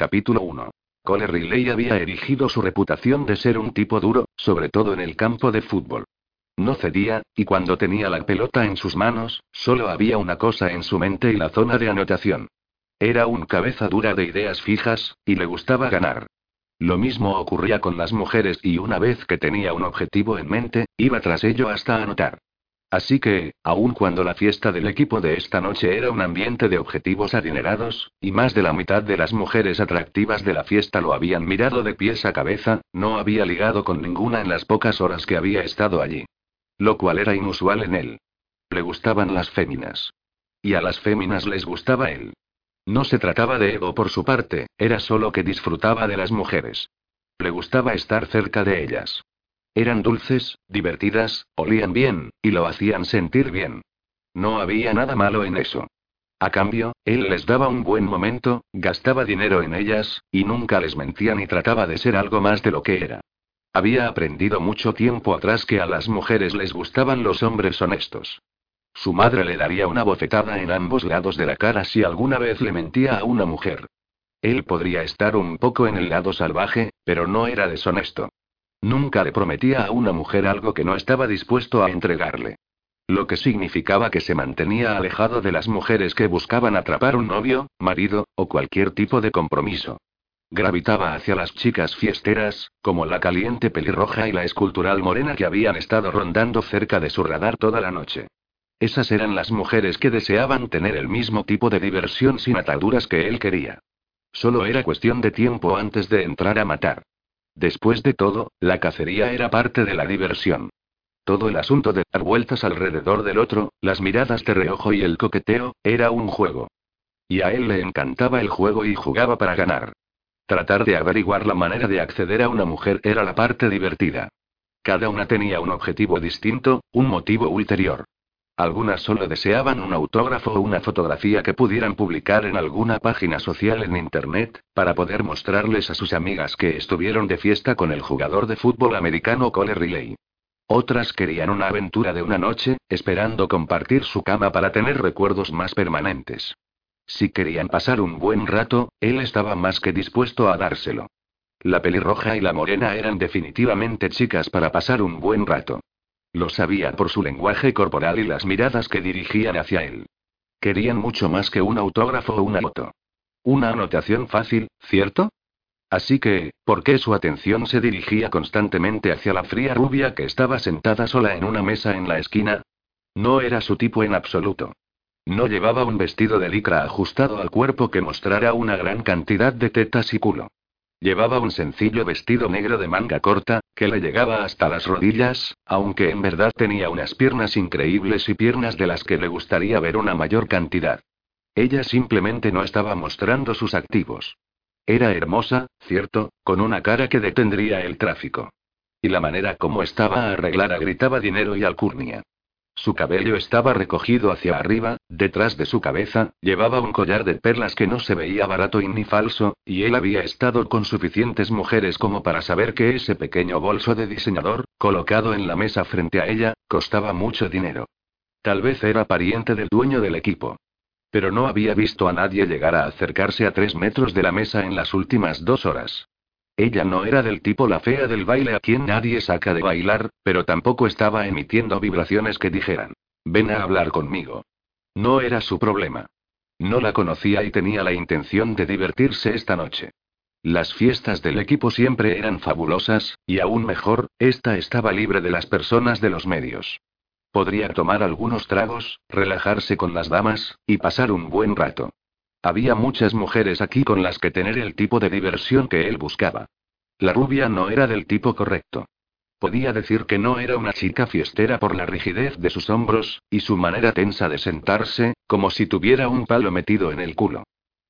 Capítulo 1. Cole Riley había erigido su reputación de ser un tipo duro, sobre todo en el campo de fútbol. No cedía, y cuando tenía la pelota en sus manos, solo había una cosa en su mente y la zona de anotación. Era un cabeza dura de ideas fijas, y le gustaba ganar. Lo mismo ocurría con las mujeres y una vez que tenía un objetivo en mente, iba tras ello hasta anotar. Así que, aun cuando la fiesta del equipo de esta noche era un ambiente de objetivos adinerados, y más de la mitad de las mujeres atractivas de la fiesta lo habían mirado de pies a cabeza, no había ligado con ninguna en las pocas horas que había estado allí. Lo cual era inusual en él. Le gustaban las féminas. Y a las féminas les gustaba él. No se trataba de ego por su parte, era solo que disfrutaba de las mujeres. Le gustaba estar cerca de ellas. Eran dulces, divertidas, olían bien, y lo hacían sentir bien. No había nada malo en eso. A cambio, él les daba un buen momento, gastaba dinero en ellas, y nunca les mentía ni trataba de ser algo más de lo que era. Había aprendido mucho tiempo atrás que a las mujeres les gustaban los hombres honestos. Su madre le daría una bofetada en ambos lados de la cara si alguna vez le mentía a una mujer. Él podría estar un poco en el lado salvaje, pero no era deshonesto. Nunca le prometía a una mujer algo que no estaba dispuesto a entregarle. Lo que significaba que se mantenía alejado de las mujeres que buscaban atrapar un novio, marido, o cualquier tipo de compromiso. Gravitaba hacia las chicas fiesteras, como la caliente pelirroja y la escultural morena que habían estado rondando cerca de su radar toda la noche. Esas eran las mujeres que deseaban tener el mismo tipo de diversión sin ataduras que él quería. Solo era cuestión de tiempo antes de entrar a matar. Después de todo, la cacería era parte de la diversión. Todo el asunto de dar vueltas alrededor del otro, las miradas de reojo y el coqueteo, era un juego. Y a él le encantaba el juego y jugaba para ganar. Tratar de averiguar la manera de acceder a una mujer era la parte divertida. Cada una tenía un objetivo distinto, un motivo ulterior. Algunas solo deseaban un autógrafo o una fotografía que pudieran publicar en alguna página social en Internet, para poder mostrarles a sus amigas que estuvieron de fiesta con el jugador de fútbol americano Cole Riley. Otras querían una aventura de una noche, esperando compartir su cama para tener recuerdos más permanentes. Si querían pasar un buen rato, él estaba más que dispuesto a dárselo. La pelirroja y la morena eran definitivamente chicas para pasar un buen rato. Lo sabía por su lenguaje corporal y las miradas que dirigían hacia él. Querían mucho más que un autógrafo o una foto. Una anotación fácil, ¿cierto? Así que, ¿por qué su atención se dirigía constantemente hacia la fría rubia que estaba sentada sola en una mesa en la esquina? No era su tipo en absoluto. No llevaba un vestido de licra ajustado al cuerpo que mostrara una gran cantidad de tetas y culo. Llevaba un sencillo vestido negro de manga corta, que le llegaba hasta las rodillas, aunque en verdad tenía unas piernas increíbles y piernas de las que le gustaría ver una mayor cantidad. Ella simplemente no estaba mostrando sus activos. Era hermosa, cierto, con una cara que detendría el tráfico. Y la manera como estaba arreglada gritaba dinero y alcurnia. Su cabello estaba recogido hacia arriba, detrás de su cabeza, llevaba un collar de perlas que no se veía barato y ni falso, y él había estado con suficientes mujeres como para saber que ese pequeño bolso de diseñador, colocado en la mesa frente a ella, costaba mucho dinero. Tal vez era pariente del dueño del equipo. Pero no había visto a nadie llegar a acercarse a tres metros de la mesa en las últimas dos horas. Ella no era del tipo la fea del baile a quien nadie saca de bailar, pero tampoco estaba emitiendo vibraciones que dijeran, ven a hablar conmigo. No era su problema. No la conocía y tenía la intención de divertirse esta noche. Las fiestas del equipo siempre eran fabulosas, y aún mejor, esta estaba libre de las personas de los medios. Podría tomar algunos tragos, relajarse con las damas, y pasar un buen rato. Había muchas mujeres aquí con las que tener el tipo de diversión que él buscaba. La rubia no era del tipo correcto. Podía decir que no era una chica fiestera por la rigidez de sus hombros, y su manera tensa de sentarse, como si tuviera un palo metido en el culo.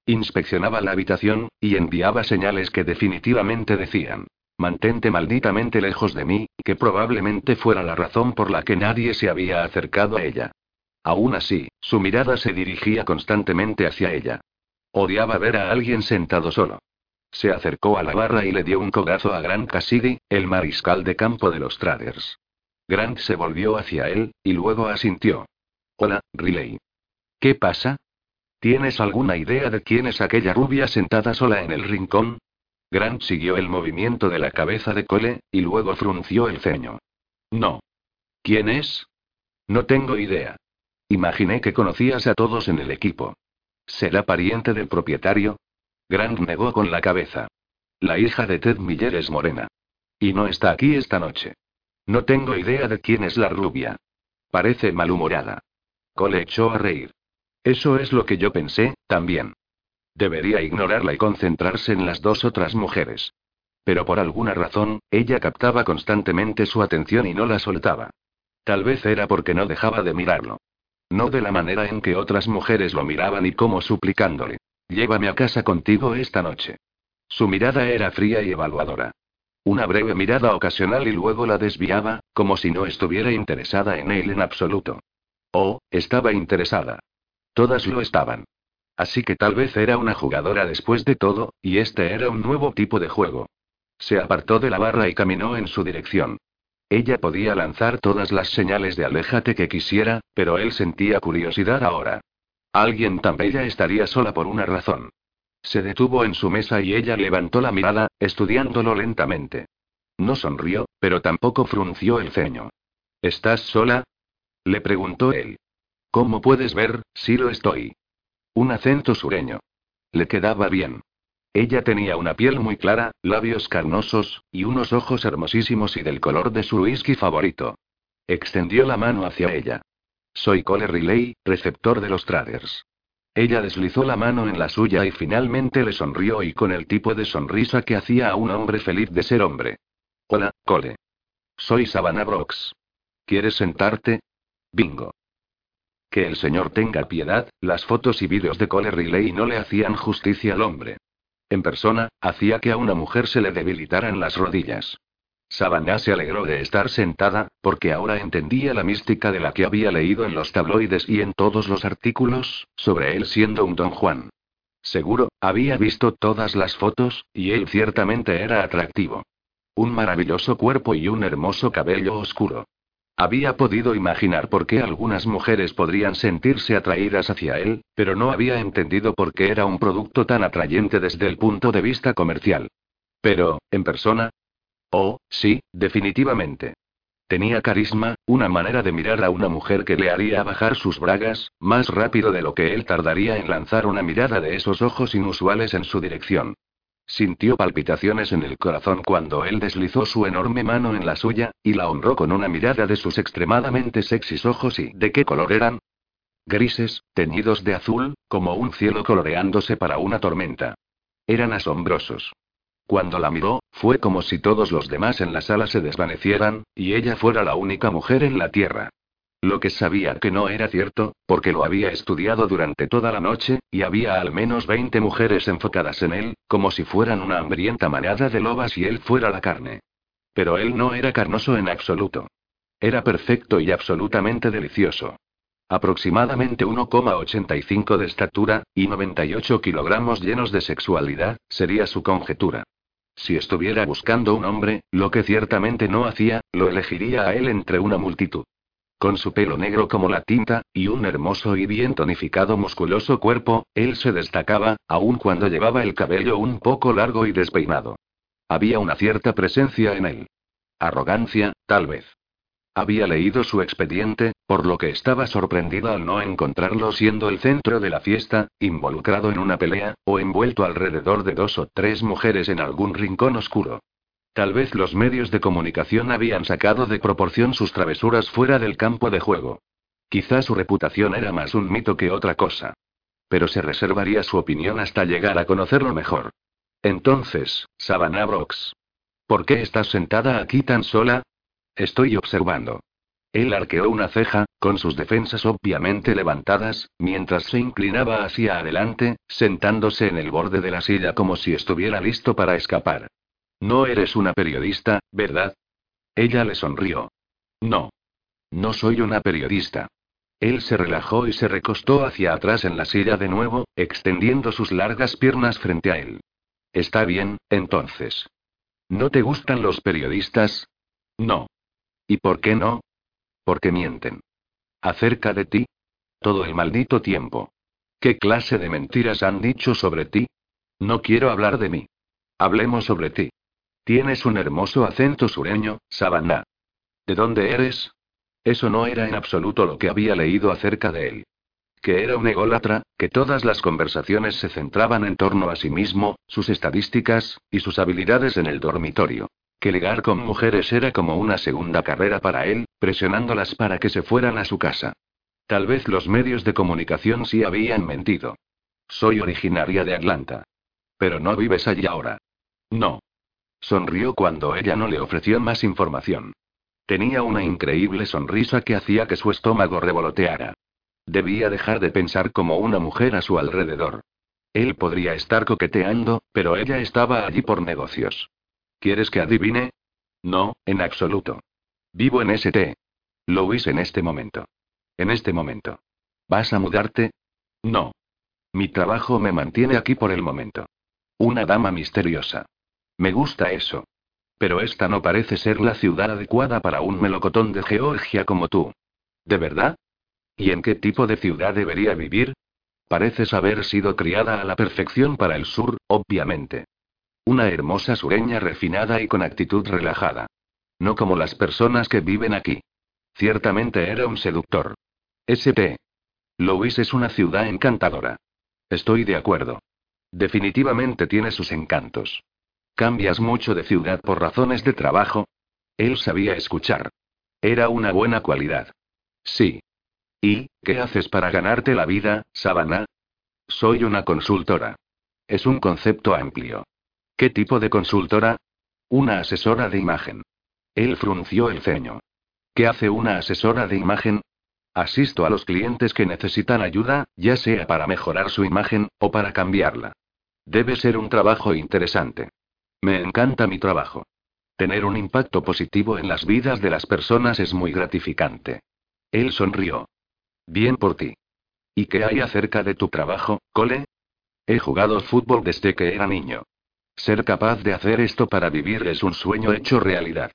Inspeccionaba la habitación, y enviaba señales que definitivamente decían, mantente malditamente lejos de mí, que probablemente fuera la razón por la que nadie se había acercado a ella. Aún así, su mirada se dirigía constantemente hacia ella. Odiaba ver a alguien sentado solo. Se acercó a la barra y le dio un codazo a Grant Cassidy, el mariscal de campo de los Traders. Grant se volvió hacia él, y luego asintió. Hola, Riley. ¿Qué pasa? ¿Tienes alguna idea de quién es aquella rubia sentada sola en el rincón? Grant siguió el movimiento de la cabeza de Cole, y luego frunció el ceño. No. ¿Quién es? No tengo idea. Imaginé que conocías a todos en el equipo. ¿Será pariente del propietario? Grant negó con la cabeza. La hija de Ted Miller es morena. Y no está aquí esta noche. No tengo idea de quién es la rubia. Parece malhumorada. Cole echó a reír. Eso es lo que yo pensé, también. Debería ignorarla y concentrarse en las dos otras mujeres. Pero por alguna razón, ella captaba constantemente su atención y no la soltaba. Tal vez era porque no dejaba de mirarlo. No de la manera en que otras mujeres lo miraban y como suplicándole. Llévame a casa contigo esta noche. Su mirada era fría y evaluadora. Una breve mirada ocasional y luego la desviaba, como si no estuviera interesada en él en absoluto. Oh, estaba interesada. Todas lo estaban. Así que tal vez era una jugadora después de todo, y este era un nuevo tipo de juego. Se apartó de la barra y caminó en su dirección. Ella podía lanzar todas las señales de aléjate que quisiera, pero él sentía curiosidad ahora. Alguien tan bella estaría sola por una razón. Se detuvo en su mesa y ella levantó la mirada, estudiándolo lentamente. No sonrió, pero tampoco frunció el ceño. ¿Estás sola? Le preguntó él. ¿Cómo puedes ver, si lo estoy? Un acento sureño. Le quedaba bien. Ella tenía una piel muy clara, labios carnosos, y unos ojos hermosísimos y del color de su whisky favorito. Extendió la mano hacia ella. Soy Cole Riley, receptor de los traders. Ella deslizó la mano en la suya y finalmente le sonrió y con el tipo de sonrisa que hacía a un hombre feliz de ser hombre. Hola, Cole. Soy Savannah Brooks. ¿Quieres sentarte? Bingo. Que el señor tenga piedad, las fotos y vídeos de Cole Riley no le hacían justicia al hombre. En persona, hacía que a una mujer se le debilitaran las rodillas. Savannah se alegró de estar sentada, porque ahora entendía la mística de la que había leído en los tabloides y en todos los artículos, sobre él siendo un don Juan. Seguro, había visto todas las fotos, y él ciertamente era atractivo. Un maravilloso cuerpo y un hermoso cabello oscuro. Había podido imaginar por qué algunas mujeres podrían sentirse atraídas hacia él, pero no había entendido por qué era un producto tan atrayente desde el punto de vista comercial. Pero, en persona. Oh, sí, definitivamente. Tenía carisma, una manera de mirar a una mujer que le haría bajar sus bragas, más rápido de lo que él tardaría en lanzar una mirada de esos ojos inusuales en su dirección. Sintió palpitaciones en el corazón cuando él deslizó su enorme mano en la suya, y la honró con una mirada de sus extremadamente sexys ojos y ¿de qué color eran? Grises, teñidos de azul, como un cielo coloreándose para una tormenta. Eran asombrosos. Cuando la miró, fue como si todos los demás en la sala se desvanecieran, y ella fuera la única mujer en la Tierra. Lo que sabía que no era cierto, porque lo había estudiado durante toda la noche, y había al menos 20 mujeres enfocadas en él, como si fueran una hambrienta manada de lobas y él fuera la carne. Pero él no era carnoso en absoluto. Era perfecto y absolutamente delicioso. Aproximadamente 1,85 de estatura, y 98 kilogramos llenos de sexualidad, sería su conjetura. Si estuviera buscando un hombre, lo que ciertamente no hacía, lo elegiría a él entre una multitud. Con su pelo negro como la tinta, y un hermoso y bien tonificado musculoso cuerpo, él se destacaba, aun cuando llevaba el cabello un poco largo y despeinado. Había una cierta presencia en él. Arrogancia, tal vez. Había leído su expediente, por lo que estaba sorprendida al no encontrarlo siendo el centro de la fiesta, involucrado en una pelea, o envuelto alrededor de dos o tres mujeres en algún rincón oscuro. Tal vez los medios de comunicación habían sacado de proporción sus travesuras fuera del campo de juego. Quizá su reputación era más un mito que otra cosa. Pero se reservaría su opinión hasta llegar a conocerlo mejor. Entonces, Savannah Brooks. ¿Por qué estás sentada aquí tan sola? Estoy observando. Él arqueó una ceja, con sus defensas obviamente levantadas, mientras se inclinaba hacia adelante, sentándose en el borde de la silla como si estuviera listo para escapar. No eres una periodista, ¿verdad? Ella le sonrió. No. No soy una periodista. Él se relajó y se recostó hacia atrás en la silla de nuevo, extendiendo sus largas piernas frente a él. Está bien, entonces. ¿No te gustan los periodistas? No. ¿Y por qué no? Porque mienten. ¿Acerca de ti? Todo el maldito tiempo. ¿Qué clase de mentiras han dicho sobre ti? No quiero hablar de mí. Hablemos sobre ti. Tienes un hermoso acento sureño, Savannah. ¿De dónde eres? Eso no era en absoluto lo que había leído acerca de él. Que era un ególatra, que todas las conversaciones se centraban en torno a sí mismo, sus estadísticas, y sus habilidades en el dormitorio. Que ligar con mujeres era como una segunda carrera para él, presionándolas para que se fueran a su casa. Tal vez los medios de comunicación sí habían mentido. Soy originaria de Atlanta. Pero no vives allí ahora. No. Sonrió cuando ella no le ofreció más información. Tenía una increíble sonrisa que hacía que su estómago revoloteara. Debía dejar de pensar como una mujer a su alrededor. Él podría estar coqueteando, pero ella estaba allí por negocios. ¿Quieres que adivine? No, en absoluto. Vivo en ST. Louis en este momento. En este momento. ¿Vas a mudarte? No. Mi trabajo me mantiene aquí por el momento. Una dama misteriosa. Me gusta eso. Pero esta no parece ser la ciudad adecuada para un melocotón de Georgia como tú. ¿De verdad? ¿Y en qué tipo de ciudad debería vivir? Pareces haber sido criada a la perfección para el sur, obviamente. Una hermosa sureña refinada y con actitud relajada. No como las personas que viven aquí. Ciertamente era un seductor. St. Louis es una ciudad encantadora. Estoy de acuerdo. Definitivamente tiene sus encantos. ¿Cambias mucho de ciudad por razones de trabajo? Él sabía escuchar. Era una buena cualidad. Sí. ¿Y qué haces para ganarte la vida, Savannah? Soy una consultora. Es un concepto amplio. ¿Qué tipo de consultora? Una asesora de imagen. Él frunció el ceño. ¿Qué hace una asesora de imagen? Asisto a los clientes que necesitan ayuda, ya sea para mejorar su imagen, o para cambiarla. Debe ser un trabajo interesante. Me encanta mi trabajo. Tener un impacto positivo en las vidas de las personas es muy gratificante. Él sonrió. Bien por ti. ¿Y qué hay acerca de tu trabajo, Cole? He jugado fútbol desde que era niño. Ser capaz de hacer esto para vivir es un sueño hecho realidad.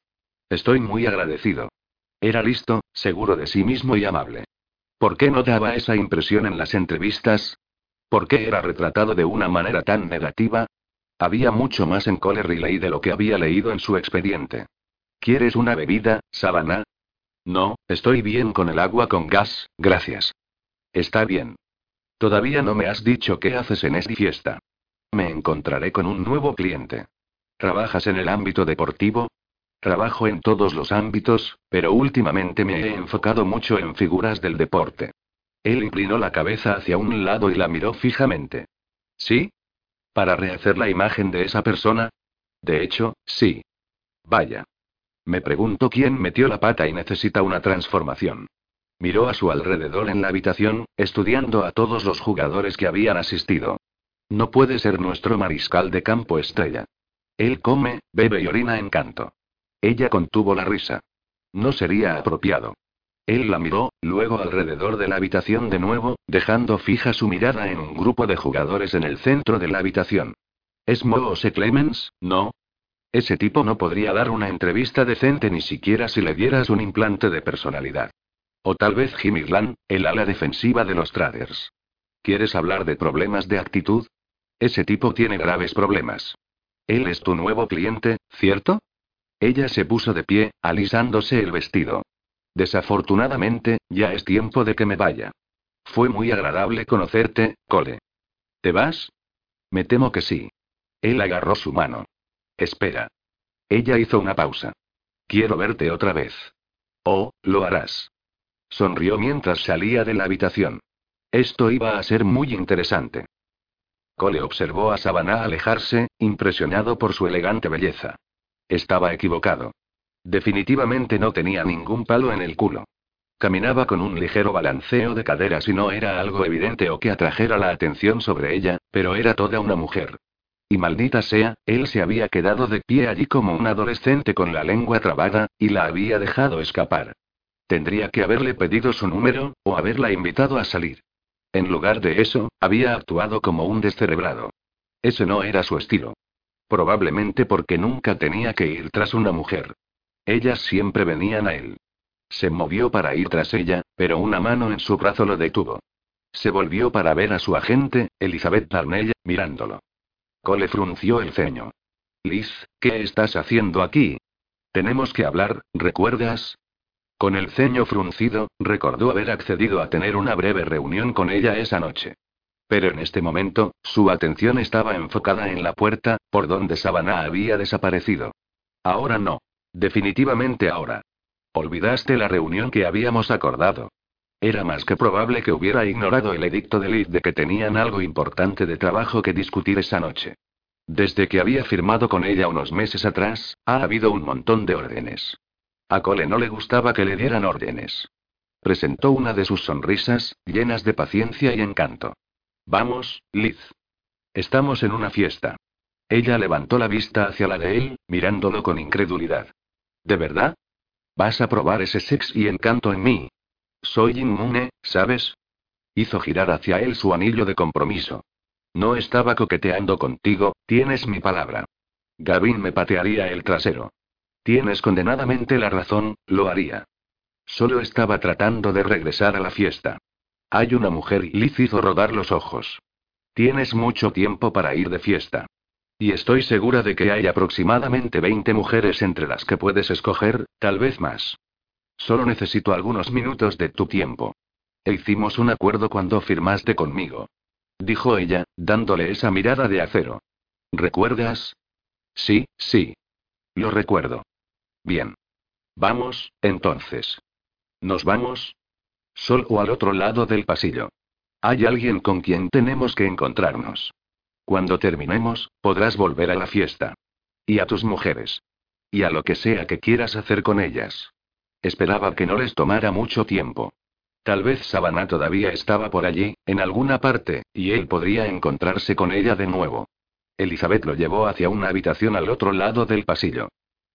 Estoy muy agradecido. Era listo, seguro de sí mismo y amable. ¿Por qué no daba esa impresión en las entrevistas? ¿Por qué era retratado de una manera tan negativa? Había mucho más en Cole Riley de lo que había leído en su expediente. ¿Quieres una bebida, Savannah? No, estoy bien con el agua con gas, gracias. Está bien. Todavía no me has dicho qué haces en esta fiesta. Me encontraré con un nuevo cliente. ¿Trabajas en el ámbito deportivo? Trabajo en todos los ámbitos, pero últimamente me he enfocado mucho en figuras del deporte. Él inclinó la cabeza hacia un lado y la miró fijamente. ¿Sí? ¿Para rehacer la imagen de esa persona? De hecho, sí. Vaya. Me pregunto quién metió la pata y necesita una transformación. Miró a su alrededor en la habitación, estudiando a todos los jugadores que habían asistido. No puede ser nuestro mariscal de campo estrella. Él come, bebe y orina en canto. Ella contuvo la risa. No sería apropiado. Él la miró, luego alrededor de la habitación de nuevo, dejando fija su mirada en un grupo de jugadores en el centro de la habitación. ¿Es Moose Clemens, no? Ese tipo no podría dar una entrevista decente ni siquiera si le dieras un implante de personalidad. O tal vez Jimmy Glenn, el ala defensiva de los traders. ¿Quieres hablar de problemas de actitud? Ese tipo tiene graves problemas. Él es tu nuevo cliente, ¿cierto? Ella se puso de pie, alisándose el vestido. Desafortunadamente, ya es tiempo de que me vaya. Fue muy agradable conocerte, Cole. ¿Te vas? Me temo que sí. Él agarró su mano. Espera. Ella hizo una pausa. Quiero verte otra vez. Oh, lo harás. Sonrió mientras salía de la habitación. Esto iba a ser muy interesante. Cole observó a Savannah alejarse, impresionado por su elegante belleza. Estaba equivocado. Definitivamente no tenía ningún palo en el culo. Caminaba con un ligero balanceo de caderas y no era algo evidente o que atrajera la atención sobre ella, pero era toda una mujer. Y maldita sea, él se había quedado de pie allí como un adolescente con la lengua trabada, y la había dejado escapar. Tendría que haberle pedido su número, o haberla invitado a salir. En lugar de eso, había actuado como un descerebrado. Ese no era su estilo. Probablemente porque nunca tenía que ir tras una mujer. Ellas siempre venían a él. Se movió para ir tras ella, pero una mano en su brazo lo detuvo. Se volvió para ver a su agente, Elizabeth Darnell, mirándolo. Cole frunció el ceño. Liz, ¿qué estás haciendo aquí? Tenemos que hablar, ¿recuerdas? Con el ceño fruncido, recordó haber accedido a tener una breve reunión con ella esa noche. Pero en este momento, su atención estaba enfocada en la puerta, por donde Savannah había desaparecido. Ahora no. Definitivamente ahora. Olvidaste la reunión que habíamos acordado. Era más que probable que hubiera ignorado el edicto de Liz de que tenían algo importante de trabajo que discutir esa noche. Desde que había firmado con ella unos meses atrás, ha habido un montón de órdenes. A Cole no le gustaba que le dieran órdenes. Presentó una de sus sonrisas, llenas de paciencia y encanto. Vamos, Liz. Estamos en una fiesta. Ella levantó la vista hacia la de él, mirándolo con incredulidad. ¿De verdad? ¿Vas a probar ese sex y encanto en mí? Soy inmune, ¿sabes? Hizo girar hacia él su anillo de compromiso. No estaba coqueteando contigo, tienes mi palabra. Gavin me patearía el trasero. Tienes condenadamente la razón, lo haría. Solo estaba tratando de regresar a la fiesta. Hay una mujer y Liz hizo rodar los ojos. Tienes mucho tiempo para ir de fiesta. Y estoy segura de que hay aproximadamente 20 mujeres entre las que puedes escoger, tal vez más. Solo necesito algunos minutos de tu tiempo. E hicimos un acuerdo cuando firmaste conmigo. Dijo ella, dándole esa mirada de acero. ¿Recuerdas? Sí, sí. Lo recuerdo. Bien. Vamos, entonces. ¿Nos vamos? Sol o al otro lado del pasillo. Hay alguien con quien tenemos que encontrarnos. Cuando terminemos, podrás volver a la fiesta. Y a tus mujeres. Y a lo que sea que quieras hacer con ellas. Esperaba que no les tomara mucho tiempo. Tal vez Savannah todavía estaba por allí, en alguna parte, y él podría encontrarse con ella de nuevo. Elizabeth lo llevó hacia una habitación al otro lado del pasillo.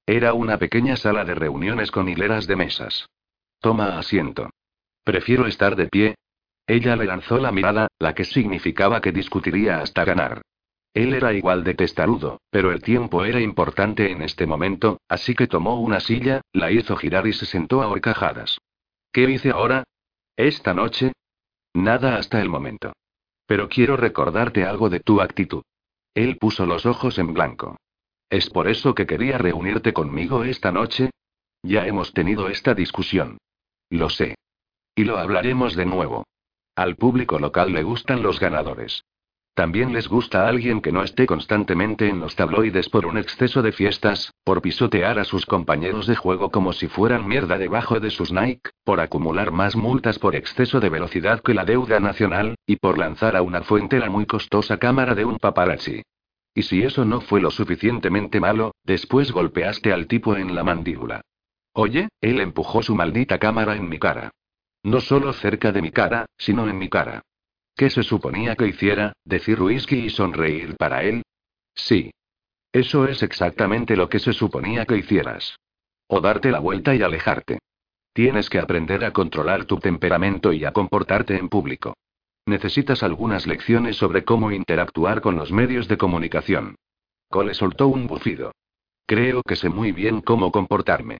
Era una pequeña sala de reuniones con hileras de mesas. Toma asiento. Prefiero estar de pie. Ella le lanzó la mirada, la que significaba que discutiría hasta ganar. Él era igual de testarudo, pero el tiempo era importante en este momento, así que tomó una silla, la hizo girar y se sentó a horcajadas. ¿Qué hice ahora? ¿Esta noche? Nada hasta el momento. Pero quiero recordarte algo de tu actitud. Él puso los ojos en blanco. ¿Es por eso que quería reunirte conmigo esta noche? Ya hemos tenido esta discusión. Lo sé. Y lo hablaremos de nuevo. Al público local le gustan los ganadores. También les gusta alguien que no esté constantemente en los tabloides por un exceso de fiestas, por pisotear a sus compañeros de juego como si fueran mierda debajo de sus Nike, por acumular más multas por exceso de velocidad que la deuda nacional, y por lanzar a una fuente la muy costosa cámara de un paparazzi. Y si eso no fue lo suficientemente malo, después golpeaste al tipo en la mandíbula. Oye, él empujó su maldita cámara en mi cara. No solo cerca de mi cara, sino en mi cara. ¿Qué se suponía que hiciera? ¿Decir whisky y sonreír para él? Sí. Eso es exactamente lo que se suponía que hicieras. O darte la vuelta y alejarte. Tienes que aprender a controlar tu temperamento y a comportarte en público. Necesitas algunas lecciones sobre cómo interactuar con los medios de comunicación. Cole soltó un bufido. Creo que sé muy bien cómo comportarme.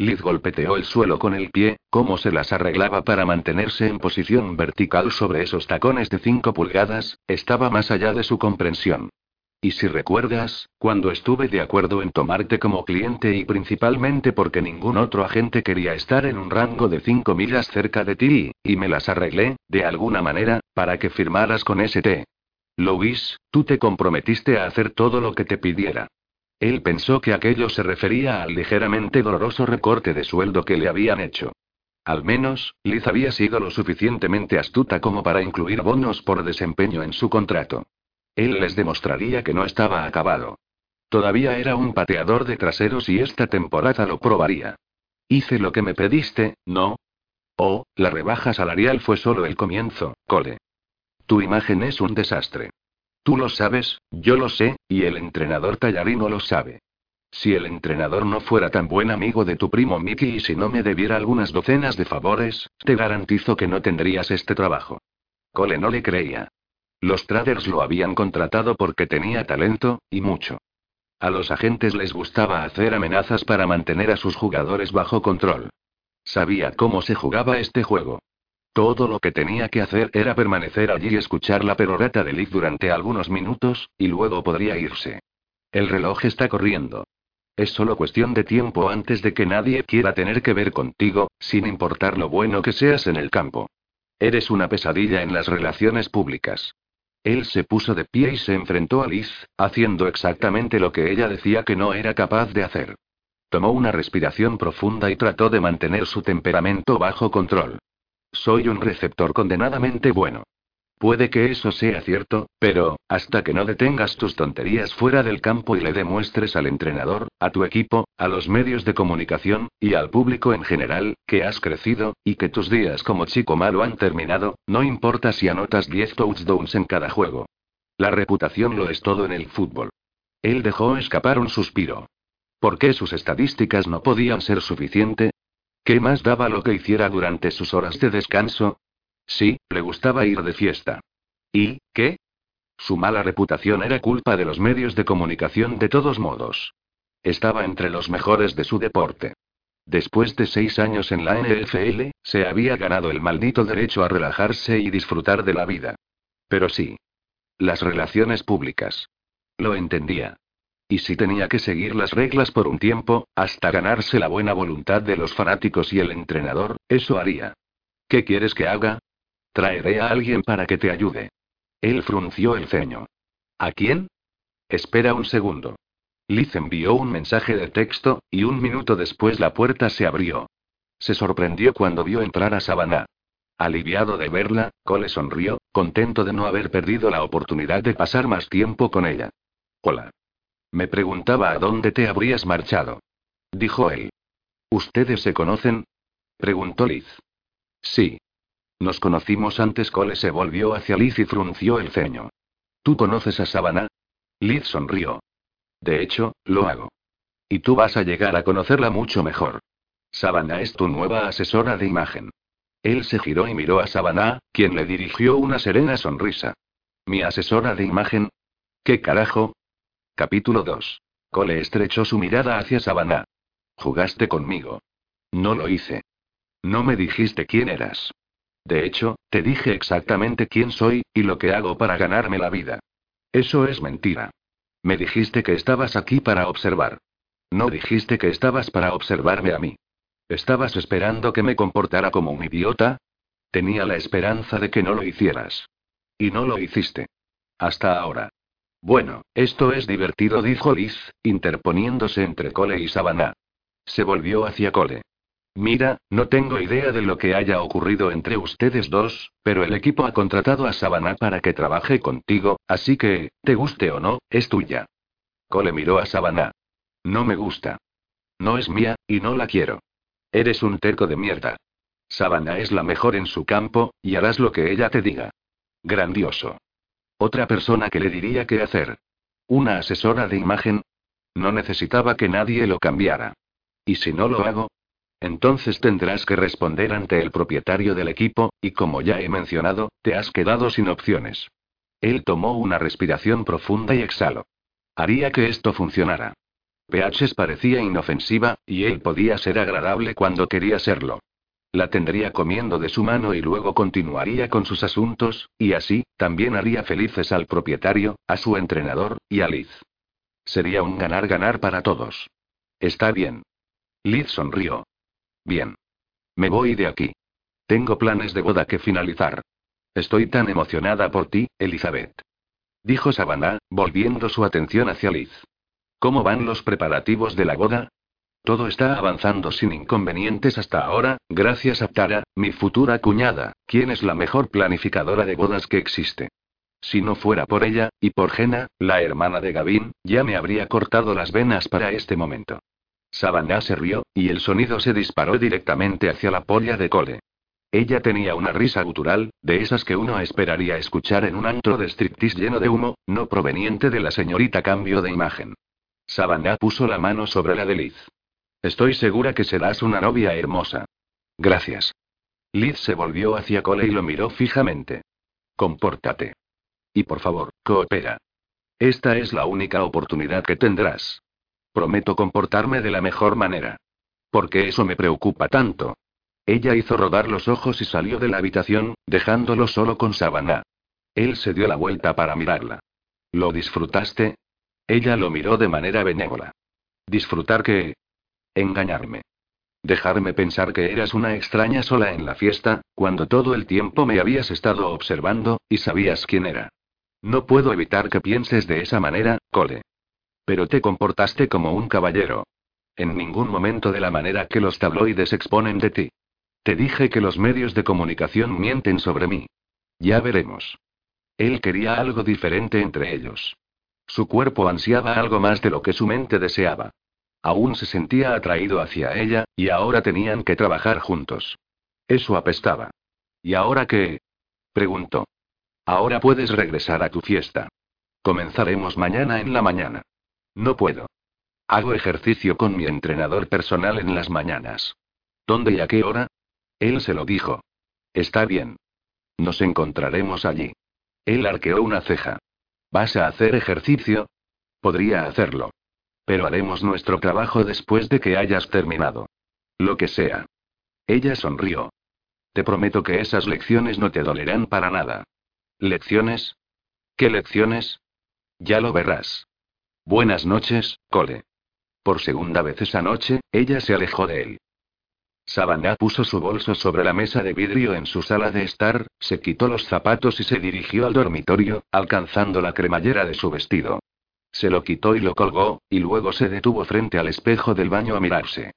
Liz golpeteó el suelo con el pie, cómo se las arreglaba para mantenerse en posición vertical sobre esos tacones de 5 pulgadas, estaba más allá de su comprensión. Y si recuerdas, cuando estuve de acuerdo en tomarte como cliente y principalmente porque ningún otro agente quería estar en un rango de 5 millas cerca de ti, y me las arreglé, de alguna manera, para que firmaras con ST. Louis, tú te comprometiste a hacer todo lo que te pidiera. Él pensó que aquello se refería al ligeramente doloroso recorte de sueldo que le habían hecho. Al menos, Liz había sido lo suficientemente astuta como para incluir bonos por desempeño en su contrato. Él les demostraría que no estaba acabado. Todavía era un pateador de traseros y esta temporada lo probaría. Hice lo que me pediste, ¿no? Oh, la rebaja salarial fue solo el comienzo, Cole. Tu imagen es un desastre. Tú lo sabes, yo lo sé, y el entrenador Tallarino lo sabe. Si el entrenador no fuera tan buen amigo de tu primo Mickey y si no me debiera algunas docenas de favores, te garantizo que no tendrías este trabajo. Cole no le creía. Los traders lo habían contratado porque tenía talento, y mucho. A los agentes les gustaba hacer amenazas para mantener a sus jugadores bajo control. Sabía cómo se jugaba este juego. Todo lo que tenía que hacer era permanecer allí y escuchar la perorata de Liz durante algunos minutos, y luego podría irse. El reloj está corriendo. Es solo cuestión de tiempo antes de que nadie quiera tener que ver contigo, sin importar lo bueno que seas en el campo. Eres una pesadilla en las relaciones públicas. Él se puso de pie y se enfrentó a Liz, haciendo exactamente lo que ella decía que no era capaz de hacer. Tomó una respiración profunda y trató de mantener su temperamento bajo control. Soy un receptor condenadamente bueno. Puede que eso sea cierto, pero, hasta que no detengas tus tonterías fuera del campo y le demuestres al entrenador, a tu equipo, a los medios de comunicación, y al público en general, que has crecido, y que tus días como chico malo han terminado, no importa si anotas 10 touchdowns en cada juego. La reputación lo es todo en el fútbol. Él dejó escapar un suspiro. ¿Por qué sus estadísticas no podían ser suficiente? ¿Qué más daba lo que hiciera durante sus horas de descanso? Sí, le gustaba ir de fiesta. ¿Y qué? Su mala reputación era culpa de los medios de comunicación de todos modos. Estaba entre los mejores de su deporte. Después de seis años en la NFL, se había ganado el maldito derecho a relajarse y disfrutar de la vida. Pero sí. Las relaciones públicas. Lo entendía. Y si tenía que seguir las reglas por un tiempo, hasta ganarse la buena voluntad de los fanáticos y el entrenador, eso haría. ¿Qué quieres que haga? Traeré a alguien para que te ayude. Él frunció el ceño. ¿A quién? Espera un segundo. Liz envió un mensaje de texto, y un minuto después la puerta se abrió. Se sorprendió cuando vio entrar a Savannah. Aliviado de verla, Cole sonrió, contento de no haber perdido la oportunidad de pasar más tiempo con ella. Hola. Me preguntaba a dónde te habrías marchado. Dijo él. ¿Ustedes se conocen? Preguntó Liz. Sí. Nos conocimos antes. Cole se volvió hacia Liz y frunció el ceño. ¿Tú conoces a Savannah? Liz sonrió. De hecho, lo hago. Y tú vas a llegar a conocerla mucho mejor. Savannah es tu nueva asesora de imagen. Él se giró y miró a Savannah, quien le dirigió una serena sonrisa. ¿Mi asesora de imagen? ¿Qué carajo? Capítulo 2. Cole estrechó su mirada hacia Savannah. Jugaste conmigo. No lo hice. No me dijiste quién eras. De hecho, te dije exactamente quién soy, y lo que hago para ganarme la vida. Eso es mentira. Me dijiste que estabas aquí para observar. No dijiste que estabas para observarme a mí. ¿Estabas esperando que me comportara como un idiota? Tenía la esperanza de que no lo hicieras. Y no lo hiciste. Hasta ahora. Bueno, esto es divertido, dijo Liz, interponiéndose entre Cole y Savannah. Se volvió hacia Cole. Mira, no tengo idea de lo que haya ocurrido entre ustedes dos, pero el equipo ha contratado a Savannah para que trabaje contigo, así que, te guste o no, es tuya. Cole miró a Savannah. No me gusta. No es mía, y no la quiero. Eres un terco de mierda. Savannah es la mejor en su campo, y harás lo que ella te diga. Grandioso. Otra persona que le diría qué hacer. Una asesora de imagen. No necesitaba que nadie lo cambiara. ¿Y si no lo hago? Entonces tendrás que responder ante el propietario del equipo, y como ya he mencionado, te has quedado sin opciones. Él tomó una respiración profunda y exhaló. Haría que esto funcionara. PH parecía inofensiva, y él podía ser agradable cuando quería serlo. La tendría comiendo de su mano y luego continuaría con sus asuntos, y así, también haría felices al propietario, a su entrenador, y a Liz. Sería un ganar-ganar para todos. Está bien. Liz sonrió. Bien. Me voy de aquí. Tengo planes de boda que finalizar. Estoy tan emocionada por ti, Elizabeth. Dijo Savannah, volviendo su atención hacia Liz. ¿Cómo van los preparativos de la boda? Todo está avanzando sin inconvenientes hasta ahora, gracias a Tara, mi futura cuñada, quien es la mejor planificadora de bodas que existe. Si no fuera por ella, y por Jenna, la hermana de Gavin, ya me habría cortado las venas para este momento. Savannah se rió, y el sonido se disparó directamente hacia la polla de Cole. Ella tenía una risa gutural, de esas que uno esperaría escuchar en un antro de striptease lleno de humo, no proveniente de la señorita cambio de imagen. Savannah puso la mano sobre la de Liz. Estoy segura que serás una novia hermosa. Gracias. Liz se volvió hacia Cole y lo miró fijamente. Compórtate. Y por favor, coopera. Esta es la única oportunidad que tendrás. Prometo comportarme de la mejor manera. Porque eso me preocupa tanto. Ella hizo rodar los ojos y salió de la habitación, dejándolo solo con Savannah. Él se dio la vuelta para mirarla. ¿Lo disfrutaste? Ella lo miró de manera benévola. ¿Disfrutar qué? Engañarme. Dejarme pensar que eras una extraña sola en la fiesta, cuando todo el tiempo me habías estado observando, y sabías quién era. No puedo evitar que pienses de esa manera, Cole. Pero te comportaste como un caballero. En ningún momento de la manera que los tabloides exponen de ti. Te dije que los medios de comunicación mienten sobre mí. Ya veremos. Él quería algo diferente entre ellos. Su cuerpo ansiaba algo más de lo que su mente deseaba. Aún se sentía atraído hacia ella, y ahora tenían que trabajar juntos. Eso apestaba. ¿Y ahora qué? preguntó. Ahora puedes regresar a tu fiesta. Comenzaremos mañana en la mañana. No puedo. Hago ejercicio con mi entrenador personal en las mañanas. ¿Dónde y a qué hora? Él se lo dijo. Está bien. Nos encontraremos allí. Él arqueó una ceja. ¿Vas a hacer ejercicio? Podría hacerlo. Pero haremos nuestro trabajo después de que hayas terminado. Lo que sea. Ella sonrió. Te prometo que esas lecciones no te dolerán para nada. ¿Lecciones? ¿Qué lecciones? Ya lo verás. Buenas noches, Cole. Por segunda vez esa noche, ella se alejó de él. Savannah puso su bolso sobre la mesa de vidrio en su sala de estar, se quitó los zapatos y se dirigió al dormitorio, alcanzando la cremallera de su vestido. Se lo quitó y lo colgó, y luego se detuvo frente al espejo del baño a mirarse.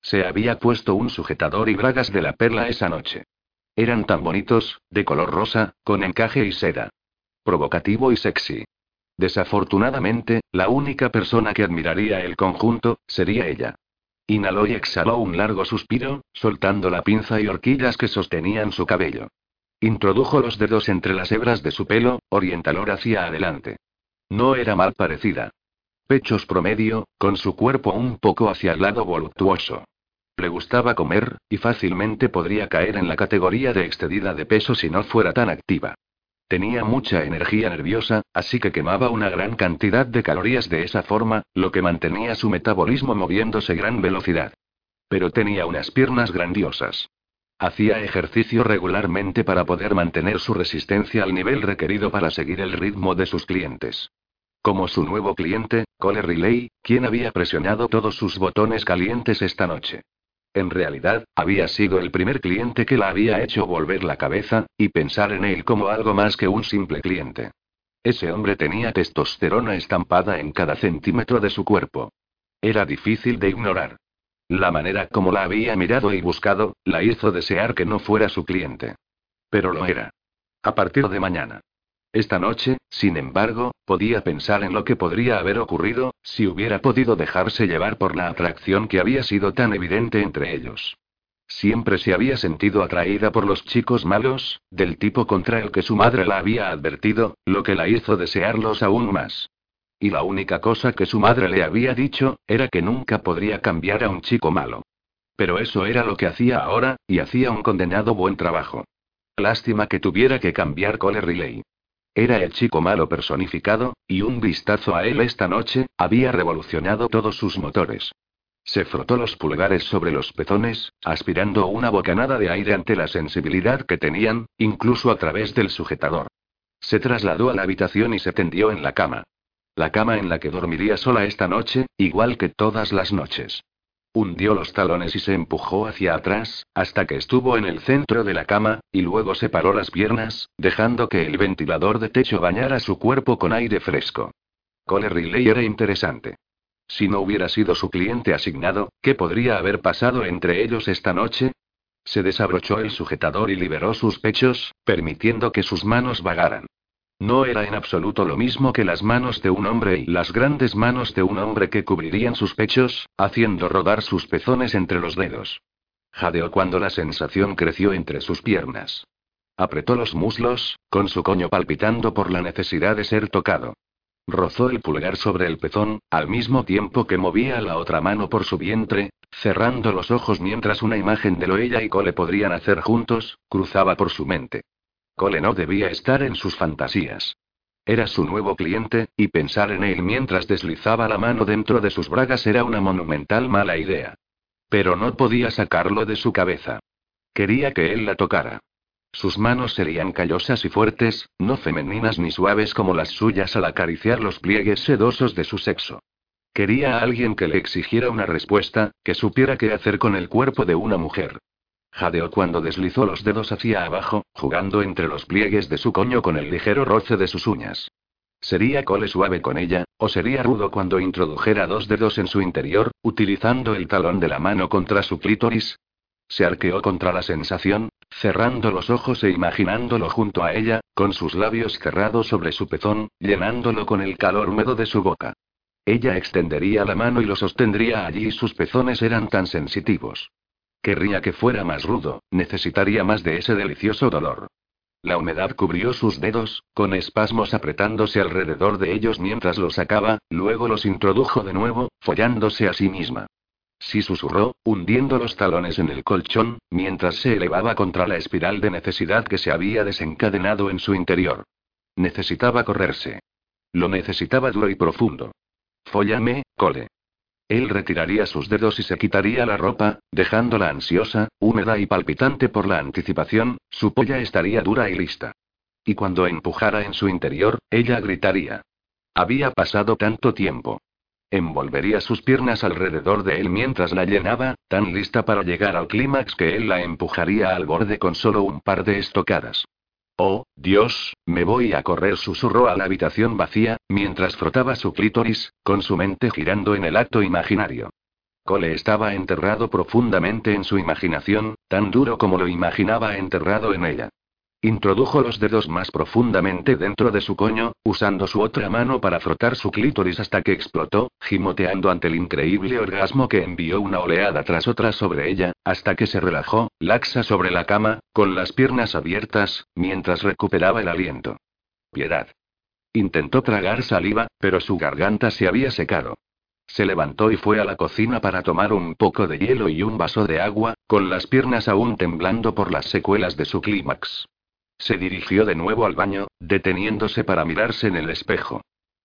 Se había puesto un sujetador y bragas de la perla esa noche. Eran tan bonitos, de color rosa, con encaje y seda. Provocativo y sexy. Desafortunadamente, la única persona que admiraría el conjunto, sería ella. Inhaló y exhaló un largo suspiro, soltando la pinza y horquillas que sostenían su cabello. Introdujo los dedos entre las hebras de su pelo, orientalor hacia adelante. No era mal parecida. Pechos promedio, con su cuerpo un poco hacia el lado voluptuoso. Le gustaba comer, y fácilmente podría caer en la categoría de excedida de peso si no fuera tan activa. Tenía mucha energía nerviosa, así que quemaba una gran cantidad de calorías de esa forma, lo que mantenía su metabolismo moviéndose gran velocidad. Pero tenía unas piernas grandiosas. Hacía ejercicio regularmente para poder mantener su resistencia al nivel requerido para seguir el ritmo de sus clientes. Como su nuevo cliente, Cole Riley, quien había presionado todos sus botones calientes esta noche. En realidad, había sido el primer cliente que la había hecho volver la cabeza, y pensar en él como algo más que un simple cliente. Ese hombre tenía testosterona estampada en cada centímetro de su cuerpo. Era difícil de ignorar. La manera como la había mirado y buscado, la hizo desear que no fuera su cliente. Pero lo era. A partir de mañana. Esta noche, sin embargo, podía pensar en lo que podría haber ocurrido, si hubiera podido dejarse llevar por la atracción que había sido tan evidente entre ellos. Siempre se había sentido atraída por los chicos malos, del tipo contra el que su madre la había advertido, lo que la hizo desearlos aún más. Y la única cosa que su madre le había dicho, era que nunca podría cambiar a un chico malo. Pero eso era lo que hacía ahora, y hacía un condenado buen trabajo. Lástima que tuviera que cambiar Cole Riley. Era el chico malo personificado, y un vistazo a él esta noche, había revolucionado todos sus motores. Se frotó los pulgares sobre los pezones, aspirando una bocanada de aire ante la sensibilidad que tenían, incluso a través del sujetador. Se trasladó a la habitación y se tendió en la cama. La cama en la que dormiría sola esta noche, igual que todas las noches. Hundió los talones y se empujó hacia atrás, hasta que estuvo en el centro de la cama, y luego separó las piernas, dejando que el ventilador de techo bañara su cuerpo con aire fresco. Cole Riley era interesante. Si no hubiera sido su cliente asignado, ¿qué podría haber pasado entre ellos esta noche? Se desabrochó el sujetador y liberó sus pechos, permitiendo que sus manos vagaran. No era en absoluto lo mismo que las manos de un hombre y las grandes manos de un hombre que cubrirían sus pechos, haciendo rodar sus pezones entre los dedos. Jadeó cuando la sensación creció entre sus piernas. Apretó los muslos, con su coño palpitando por la necesidad de ser tocado. Rozó el pulgar sobre el pezón, al mismo tiempo que movía la otra mano por su vientre, cerrando los ojos mientras una imagen de lo ella y Cole podrían hacer juntos, cruzaba por su mente. Cole no debía estar en sus fantasías. Era su nuevo cliente, y pensar en él mientras deslizaba la mano dentro de sus bragas era una monumental mala idea. Pero no podía sacarlo de su cabeza. Quería que él la tocara. Sus manos serían callosas y fuertes, no femeninas ni suaves como las suyas al acariciar los pliegues sedosos de su sexo. Quería a alguien que le exigiera una respuesta, que supiera qué hacer con el cuerpo de una mujer. Jadeó cuando deslizó los dedos hacia abajo, jugando entre los pliegues de su coño con el ligero roce de sus uñas. ¿Sería cole suave con ella, o sería rudo cuando introdujera dos dedos en su interior, utilizando el talón de la mano contra su clítoris? Se arqueó contra la sensación, cerrando los ojos e imaginándolo junto a ella, con sus labios cerrados sobre su pezón, llenándolo con el calor húmedo de su boca. Ella extendería la mano y lo sostendría allí sus pezones eran tan sensitivos. Querría que fuera más rudo, necesitaría más de ese delicioso dolor. La humedad cubrió sus dedos, con espasmos apretándose alrededor de ellos mientras los sacaba, luego los introdujo de nuevo, follándose a sí misma. Sí susurró, hundiendo los talones en el colchón, mientras se elevaba contra la espiral de necesidad que se había desencadenado en su interior. Necesitaba correrse. Lo necesitaba duro y profundo. Fóllame, cole. Él retiraría sus dedos y se quitaría la ropa, dejándola ansiosa, húmeda y palpitante por la anticipación, su polla estaría dura y lista. Y cuando empujara en su interior, ella gritaría. Había pasado tanto tiempo. Envolvería sus piernas alrededor de él mientras la llenaba, tan lista para llegar al clímax que él la empujaría al borde con solo un par de estocadas. Oh, Dios, me voy a correr, susurró a la habitación vacía, mientras frotaba su clítoris, con su mente girando en el acto imaginario. Cole estaba enterrado profundamente en su imaginación, tan duro como lo imaginaba enterrado en ella. Introdujo los dedos más profundamente dentro de su coño, usando su otra mano para frotar su clítoris hasta que explotó, gimoteando ante el increíble orgasmo que envió una oleada tras otra sobre ella, hasta que se relajó, laxa sobre la cama, con las piernas abiertas, mientras recuperaba el aliento. Piedad. Intentó tragar saliva, pero su garganta se había secado. Se levantó y fue a la cocina para tomar un poco de hielo y un vaso de agua, con las piernas aún temblando por las secuelas de su clímax. Se dirigió de nuevo al baño, deteniéndose para mirarse en el espejo.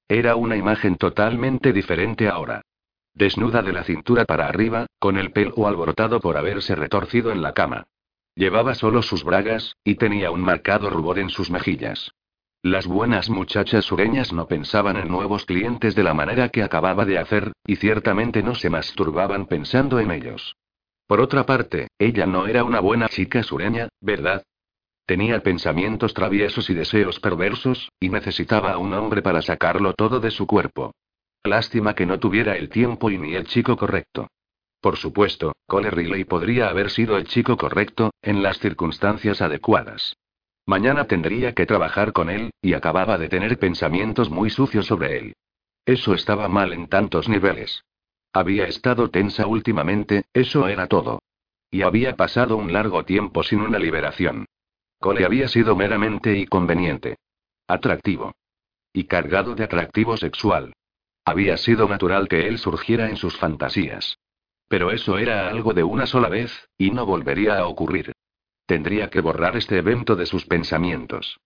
Era una imagen totalmente diferente ahora. Desnuda de la cintura para arriba, con el pelo alborotado por haberse retorcido en la cama. Llevaba solo sus bragas, y tenía un marcado rubor en sus mejillas. Las buenas muchachas sureñas no pensaban en nuevos clientes de la manera que acababa de hacer, y ciertamente no se masturbaban pensando en ellos. Por otra parte, ella no era una buena chica sureña, ¿verdad? Tenía pensamientos traviesos y deseos perversos, y necesitaba a un hombre para sacarlo todo de su cuerpo. Lástima que no tuviera el tiempo y ni el chico correcto. Por supuesto, Cole Riley podría haber sido el chico correcto, en las circunstancias adecuadas. Mañana tendría que trabajar con él, y acababa de tener pensamientos muy sucios sobre él. Eso estaba mal en tantos niveles. Había estado tensa últimamente, eso era todo. Y había pasado un largo tiempo sin una liberación. Cole había sido meramente y conveniente. Atractivo. Y cargado de atractivo sexual. Había sido natural que él surgiera en sus fantasías. Pero eso era algo de una sola vez, y no volvería a ocurrir. Tendría que borrar este evento de sus pensamientos.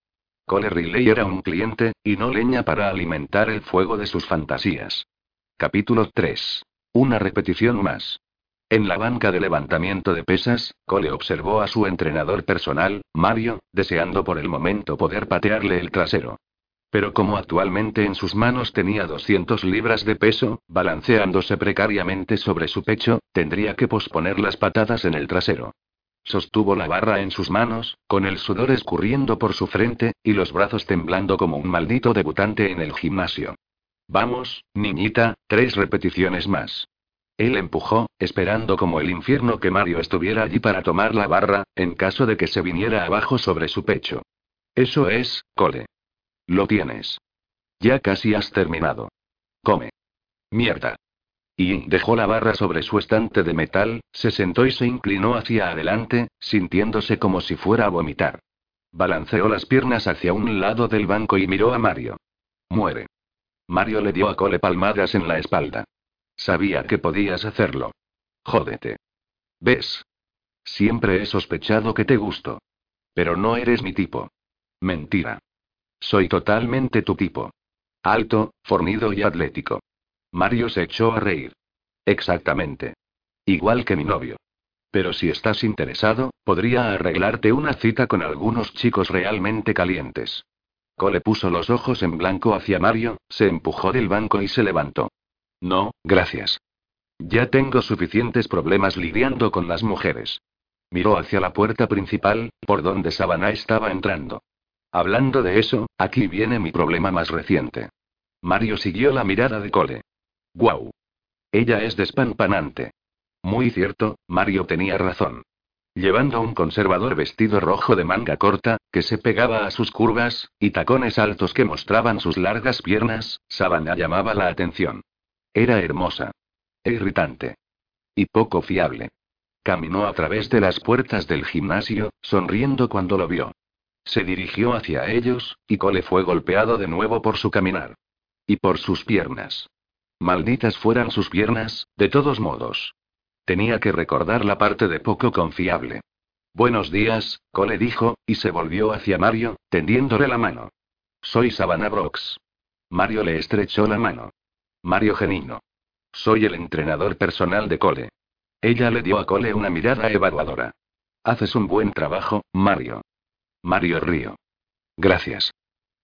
Cole Riley era un cliente, y no leña para alimentar el fuego de sus fantasías. Capítulo 3. Una repetición más. En la banca de levantamiento de pesas, Cole observó a su entrenador personal, Mario, deseando por el momento poder patearle el trasero. Pero como actualmente en sus manos tenía 200 libras de peso, balanceándose precariamente sobre su pecho, tendría que posponer las patadas en el trasero. Sostuvo la barra en sus manos, con el sudor escurriendo por su frente, y los brazos temblando como un maldito debutante en el gimnasio. Vamos, niñita, tres repeticiones más. Él empujó, esperando como el infierno que Mario estuviera allí para tomar la barra, en caso de que se viniera abajo sobre su pecho. Eso es, Cole. Lo tienes. Ya casi has terminado. Come. Mierda. Y dejó la barra sobre su estante de metal, se sentó y se inclinó hacia adelante, sintiéndose como si fuera a vomitar. Balanceó las piernas hacia un lado del banco y miró a Mario. Muere. Mario le dio a Cole palmadas en la espalda. Sabía que podías hacerlo. Jódete. ¿Ves? Siempre he sospechado que te gusto. Pero no eres mi tipo. Mentira. Soy totalmente tu tipo. Alto, fornido y atlético. Mario se echó a reír. Exactamente. Igual que mi novio. Pero si estás interesado, podría arreglarte una cita con algunos chicos realmente calientes. Cole puso los ojos en blanco hacia Mario, se empujó del banco y se levantó. No, gracias. Ya tengo suficientes problemas lidiando con las mujeres. Miró hacia la puerta principal, por donde Savannah estaba entrando. Hablando de eso, aquí viene mi problema más reciente. Mario siguió la mirada de Cole. ¡Guau! Ella es despampanante. Muy cierto, Mario tenía razón. Llevando un conservador vestido rojo de manga corta, que se pegaba a sus curvas, y tacones altos que mostraban sus largas piernas, Savannah llamaba la atención. Era hermosa. E irritante. Y poco fiable. Caminó a través de las puertas del gimnasio, sonriendo cuando lo vio. Se dirigió hacia ellos, y Cole fue golpeado de nuevo por su caminar. Y por sus piernas. Malditas fueran sus piernas, de todos modos. Tenía que recordar la parte de poco confiable. Buenos días, Cole dijo, y se volvió hacia Mario, tendiéndole la mano. Soy Savannah Brooks. Mario le estrechó la mano. Mario Genino. Soy el entrenador personal de Cole. Ella le dio a Cole una mirada evaluadora. Haces un buen trabajo, Mario. Mario Río. Gracias.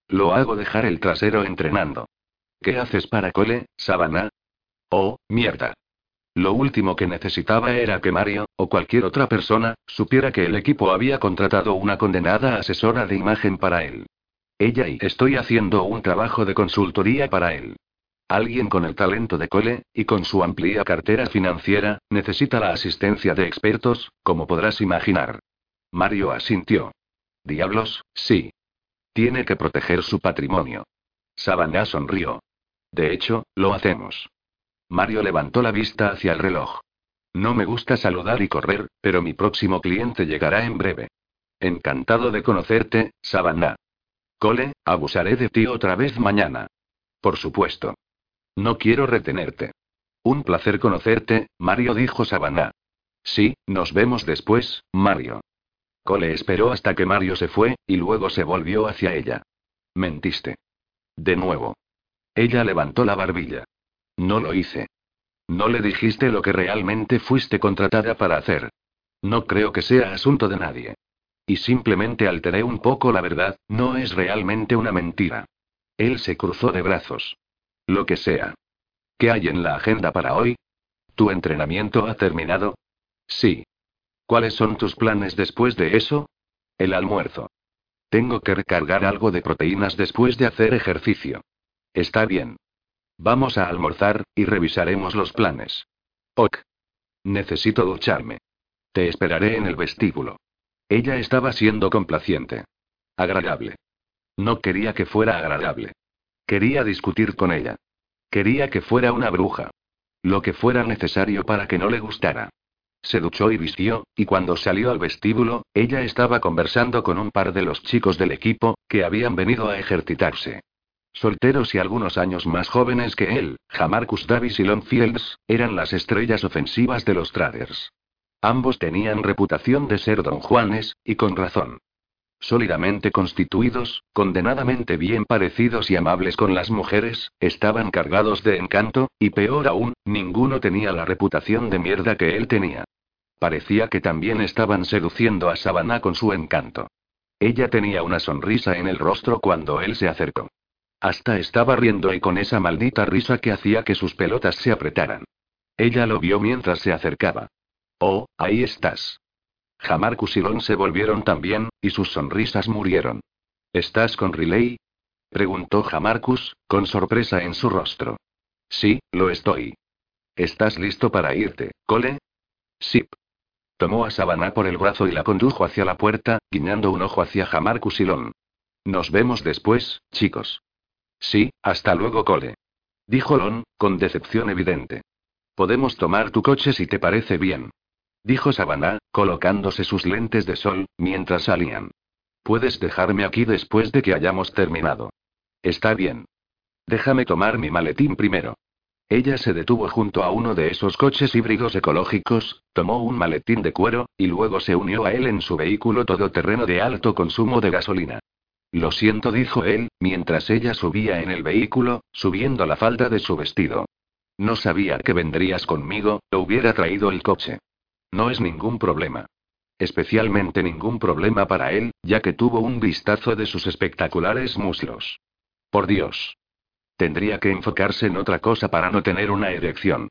Lo hago dejar el trasero entrenando. ¿Qué haces para Cole, Savannah? Oh, mierda. Lo último que necesitaba era que Mario, o cualquier otra persona, supiera que el equipo había contratado una condenada asesora de imagen para él. Ella y estoy haciendo un trabajo de consultoría para él. Alguien con el talento de Cole, y con su amplia cartera financiera, necesita la asistencia de expertos, como podrás imaginar. Mario asintió. Diablos, sí. Tiene que proteger su patrimonio. Savannah sonrió. De hecho, lo hacemos. Mario levantó la vista hacia el reloj. No me gusta saludar y correr, pero mi próximo cliente llegará en breve. Encantado de conocerte, Savannah. Cole, abusaré de ti otra vez mañana. Por supuesto. No quiero retenerte. Un placer conocerte, Mario dijo Savannah. Sí, nos vemos después, Mario. Cole esperó hasta que Mario se fue, y luego se volvió hacia ella. Mentiste. De nuevo. Ella levantó la barbilla. No lo hice. No le dijiste lo que realmente fuiste contratada para hacer. No creo que sea asunto de nadie. Y simplemente alteré un poco la verdad, no es realmente una mentira. Él se cruzó de brazos. Lo que sea. ¿Qué hay en la agenda para hoy? ¿Tu entrenamiento ha terminado? Sí. ¿Cuáles son tus planes después de eso? El almuerzo. Tengo que recargar algo de proteínas después de hacer ejercicio. Está bien. Vamos a almorzar, y revisaremos los planes. Ok. Necesito ducharme. Te esperaré en el vestíbulo. Ella estaba siendo complaciente. Agradable. No quería que fuera agradable. Quería discutir con ella. Quería que fuera una bruja. Lo que fuera necesario para que no le gustara. Se duchó y vistió, y cuando salió al vestíbulo, ella estaba conversando con un par de los chicos del equipo, que habían venido a ejercitarse. Solteros y algunos años más jóvenes que él, Jamarcus Davis y Lon Fields, eran las estrellas ofensivas de los Traders. Ambos tenían reputación de ser don Juanes, y con razón sólidamente constituidos, condenadamente bien parecidos y amables con las mujeres, estaban cargados de encanto, y peor aún, ninguno tenía la reputación de mierda que él tenía. Parecía que también estaban seduciendo a Savannah con su encanto. Ella tenía una sonrisa en el rostro cuando él se acercó. Hasta estaba riendo y con esa maldita risa que hacía que sus pelotas se apretaran. Ella lo vio mientras se acercaba. Oh, ahí estás. Jamarcus y Lon se volvieron también, y sus sonrisas murieron. ¿Estás con Riley? preguntó Jamarcus, con sorpresa en su rostro. Sí, lo estoy. ¿Estás listo para irte, Cole? Sí. Tomó a Savannah por el brazo y la condujo hacia la puerta, guiñando un ojo hacia Jamarcus y Lon. Nos vemos después, chicos. Sí, hasta luego, Cole. Dijo Lon, con decepción evidente. Podemos tomar tu coche si te parece bien dijo Savannah, colocándose sus lentes de sol, mientras salían. Puedes dejarme aquí después de que hayamos terminado. Está bien. Déjame tomar mi maletín primero. Ella se detuvo junto a uno de esos coches híbridos ecológicos, tomó un maletín de cuero, y luego se unió a él en su vehículo todoterreno de alto consumo de gasolina. Lo siento, dijo él, mientras ella subía en el vehículo, subiendo la falda de su vestido. No sabía que vendrías conmigo, o hubiera traído el coche. No es ningún problema. Especialmente ningún problema para él, ya que tuvo un vistazo de sus espectaculares muslos. Por Dios. Tendría que enfocarse en otra cosa para no tener una erección.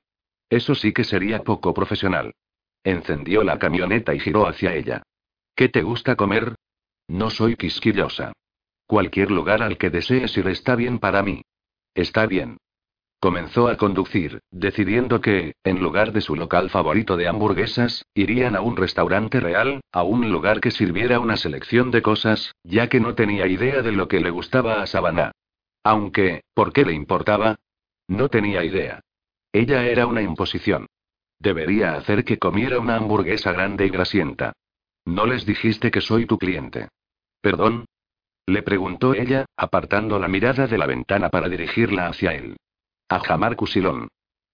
Eso sí que sería poco profesional. Encendió la camioneta y giró hacia ella. ¿Qué te gusta comer? No soy quisquillosa. Cualquier lugar al que desees ir está bien para mí. Está bien. Comenzó a conducir, decidiendo que, en lugar de su local favorito de hamburguesas, irían a un restaurante real, a un lugar que sirviera una selección de cosas, ya que no tenía idea de lo que le gustaba a Savannah. Aunque, ¿por qué le importaba? No tenía idea. Ella era una imposición. Debería hacer que comiera una hamburguesa grande y grasienta. No les dijiste que soy tu cliente. ¿Perdón? Le preguntó ella, apartando la mirada de la ventana para dirigirla hacia él. A Jamar Cusilón.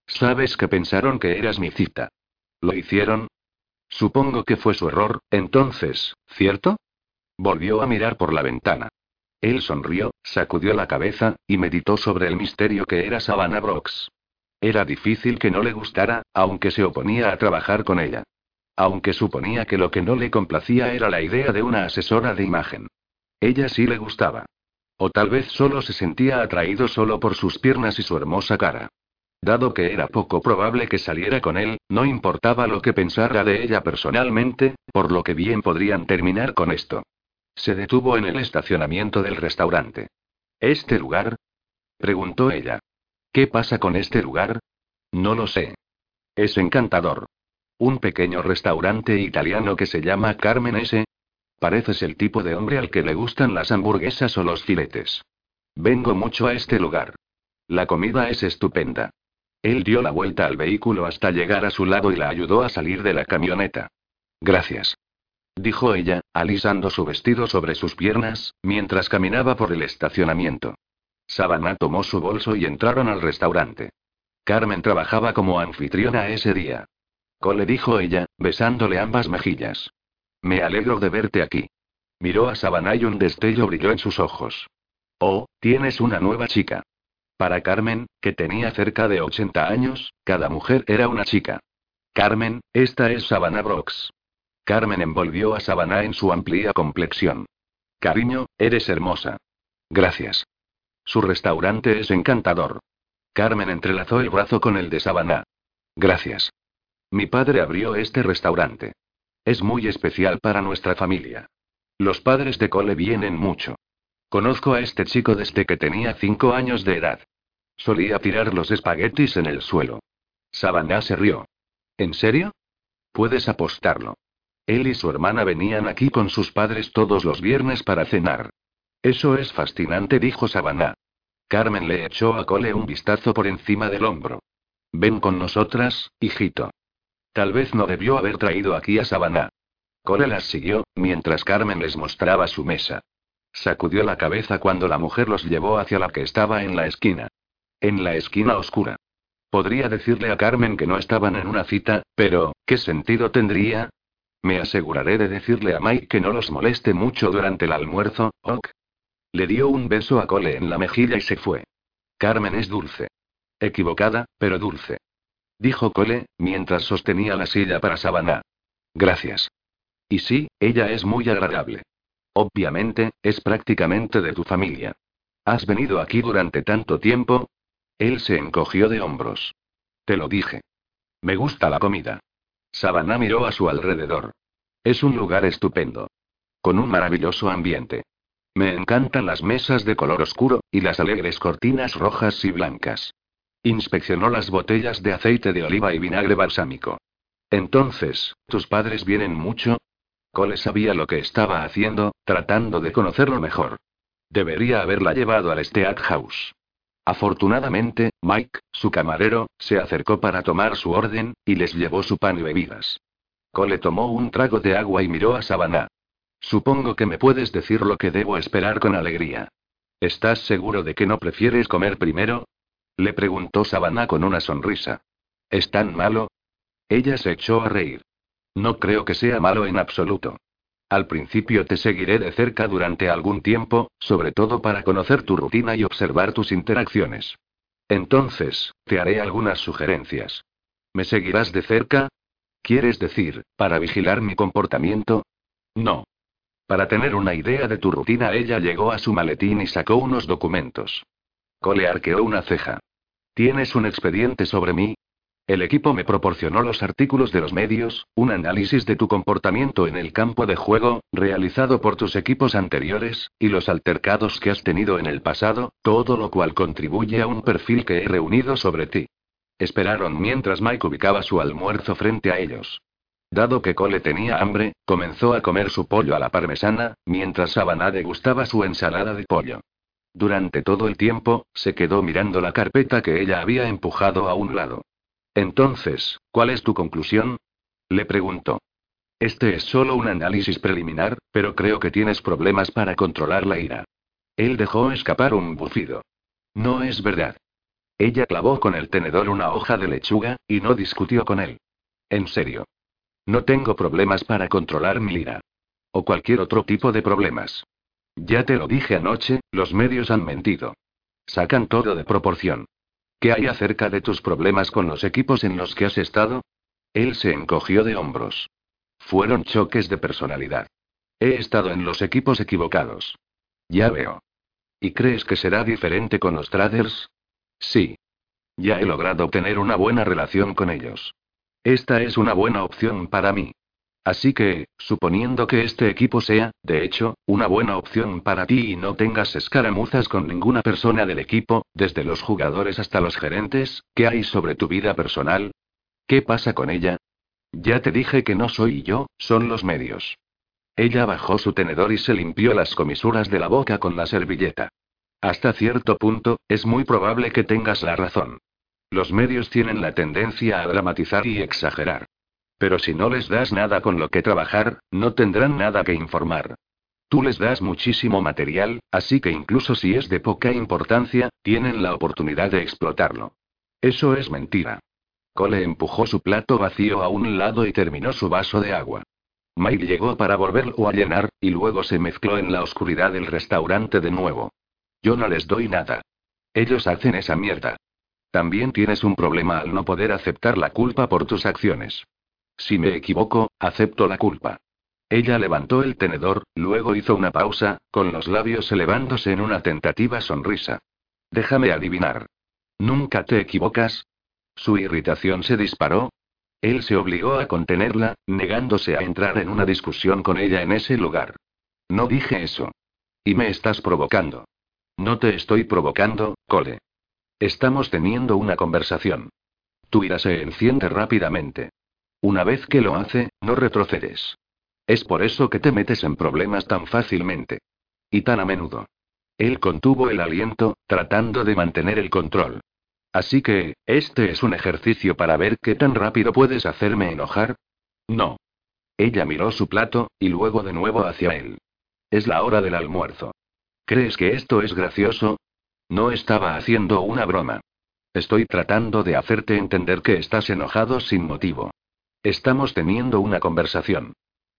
Sabes que pensaron que eras mi cita. ¿Lo hicieron? Supongo que fue su error, entonces, ¿cierto? Volvió a mirar por la ventana. Él sonrió, sacudió la cabeza, y meditó sobre el misterio que era Savannah Brooks. Era difícil que no le gustara, aunque se oponía a trabajar con ella. Aunque suponía que lo que no le complacía era la idea de una asesora de imagen. Ella sí le gustaba. O tal vez solo se sentía atraído solo por sus piernas y su hermosa cara. Dado que era poco probable que saliera con él, no importaba lo que pensara de ella personalmente, por lo que bien podrían terminar con esto. Se detuvo en el estacionamiento del restaurante. ¿Este lugar? preguntó ella. ¿Qué pasa con este lugar? No lo sé. Es encantador. Un pequeño restaurante italiano que se llama Carmen S. Pareces el tipo de hombre al que le gustan las hamburguesas o los filetes. Vengo mucho a este lugar. La comida es estupenda. Él dio la vuelta al vehículo hasta llegar a su lado y la ayudó a salir de la camioneta. Gracias. Dijo ella, alisando su vestido sobre sus piernas, mientras caminaba por el estacionamiento. Savannah tomó su bolso y entraron al restaurante. Carmen trabajaba como anfitriona ese día. Cole dijo ella, besándole ambas mejillas. Me alegro de verte aquí. Miró a Savannah y un destello brilló en sus ojos. Oh, tienes una nueva chica. Para Carmen, que tenía cerca de 80 años, cada mujer era una chica. Carmen, esta es Savannah Brooks. Carmen envolvió a Savannah en su amplia complexión. Cariño, eres hermosa. Gracias. Su restaurante es encantador. Carmen entrelazó el brazo con el de Savannah. Gracias. Mi padre abrió este restaurante. Es muy especial para nuestra familia. Los padres de Cole vienen mucho. Conozco a este chico desde que tenía cinco años de edad. Solía tirar los espaguetis en el suelo. Savannah se rió. ¿En serio? Puedes apostarlo. Él y su hermana venían aquí con sus padres todos los viernes para cenar. Eso es fascinante, dijo Savannah. Carmen le echó a Cole un vistazo por encima del hombro. Ven con nosotras, hijito. Tal vez no debió haber traído aquí a Savannah. Cole las siguió, mientras Carmen les mostraba su mesa. Sacudió la cabeza cuando la mujer los llevó hacia la que estaba en la esquina. En la esquina oscura. Podría decirle a Carmen que no estaban en una cita, pero, ¿qué sentido tendría? Me aseguraré de decirle a Mike que no los moleste mucho durante el almuerzo, ok. Le dio un beso a Cole en la mejilla y se fue. Carmen es dulce. Equivocada, pero dulce dijo Cole, mientras sostenía la silla para Savannah. Gracias. Y sí, ella es muy agradable. Obviamente, es prácticamente de tu familia. ¿Has venido aquí durante tanto tiempo? Él se encogió de hombros. Te lo dije. Me gusta la comida. Savannah miró a su alrededor. Es un lugar estupendo. Con un maravilloso ambiente. Me encantan las mesas de color oscuro, y las alegres cortinas rojas y blancas. Inspeccionó las botellas de aceite de oliva y vinagre balsámico. Entonces, ¿tus padres vienen mucho? Cole sabía lo que estaba haciendo, tratando de conocerlo mejor. Debería haberla llevado al Steakhouse. Afortunadamente, Mike, su camarero, se acercó para tomar su orden, y les llevó su pan y bebidas. Cole tomó un trago de agua y miró a Savannah. Supongo que me puedes decir lo que debo esperar con alegría. ¿Estás seguro de que no prefieres comer primero? Le preguntó Savannah con una sonrisa. ¿Es tan malo? Ella se echó a reír. No creo que sea malo en absoluto. Al principio te seguiré de cerca durante algún tiempo, sobre todo para conocer tu rutina y observar tus interacciones. Entonces, te haré algunas sugerencias. ¿Me seguirás de cerca? ¿Quieres decir, para vigilar mi comportamiento? No. Para tener una idea de tu rutina, ella llegó a su maletín y sacó unos documentos. Cole arqueó una ceja. ¿Tienes un expediente sobre mí? El equipo me proporcionó los artículos de los medios, un análisis de tu comportamiento en el campo de juego, realizado por tus equipos anteriores, y los altercados que has tenido en el pasado, todo lo cual contribuye a un perfil que he reunido sobre ti. Esperaron mientras Mike ubicaba su almuerzo frente a ellos. Dado que Cole tenía hambre, comenzó a comer su pollo a la parmesana, mientras Savannah degustaba su ensalada de pollo. Durante todo el tiempo, se quedó mirando la carpeta que ella había empujado a un lado. Entonces, ¿cuál es tu conclusión? Le preguntó. Este es solo un análisis preliminar, pero creo que tienes problemas para controlar la ira. Él dejó escapar un bufido. No es verdad. Ella clavó con el tenedor una hoja de lechuga, y no discutió con él. En serio. No tengo problemas para controlar mi ira. O cualquier otro tipo de problemas. Ya te lo dije anoche, los medios han mentido. Sacan todo de proporción. ¿Qué hay acerca de tus problemas con los equipos en los que has estado? Él se encogió de hombros. Fueron choques de personalidad. He estado en los equipos equivocados. Ya veo. ¿Y crees que será diferente con los traders? Sí. Ya he logrado tener una buena relación con ellos. Esta es una buena opción para mí. Así que, suponiendo que este equipo sea, de hecho, una buena opción para ti y no tengas escaramuzas con ninguna persona del equipo, desde los jugadores hasta los gerentes, ¿qué hay sobre tu vida personal? ¿Qué pasa con ella? Ya te dije que no soy yo, son los medios. Ella bajó su tenedor y se limpió las comisuras de la boca con la servilleta. Hasta cierto punto, es muy probable que tengas la razón. Los medios tienen la tendencia a dramatizar y exagerar. Pero si no les das nada con lo que trabajar, no tendrán nada que informar. Tú les das muchísimo material, así que incluso si es de poca importancia, tienen la oportunidad de explotarlo. Eso es mentira. Cole empujó su plato vacío a un lado y terminó su vaso de agua. Mike llegó para volverlo a llenar, y luego se mezcló en la oscuridad del restaurante de nuevo. Yo no les doy nada. Ellos hacen esa mierda. También tienes un problema al no poder aceptar la culpa por tus acciones. Si me equivoco, acepto la culpa. Ella levantó el tenedor, luego hizo una pausa, con los labios elevándose en una tentativa sonrisa. Déjame adivinar. ¿Nunca te equivocas? Su irritación se disparó. Él se obligó a contenerla, negándose a entrar en una discusión con ella en ese lugar. No dije eso. Y me estás provocando. No te estoy provocando, Cole. Estamos teniendo una conversación. Tu ira se enciende rápidamente. Una vez que lo hace, no retrocedes. Es por eso que te metes en problemas tan fácilmente. Y tan a menudo. Él contuvo el aliento, tratando de mantener el control. Así que, ¿este es un ejercicio para ver qué tan rápido puedes hacerme enojar? No. Ella miró su plato, y luego de nuevo hacia él. Es la hora del almuerzo. ¿Crees que esto es gracioso? No estaba haciendo una broma. Estoy tratando de hacerte entender que estás enojado sin motivo. Estamos teniendo una conversación.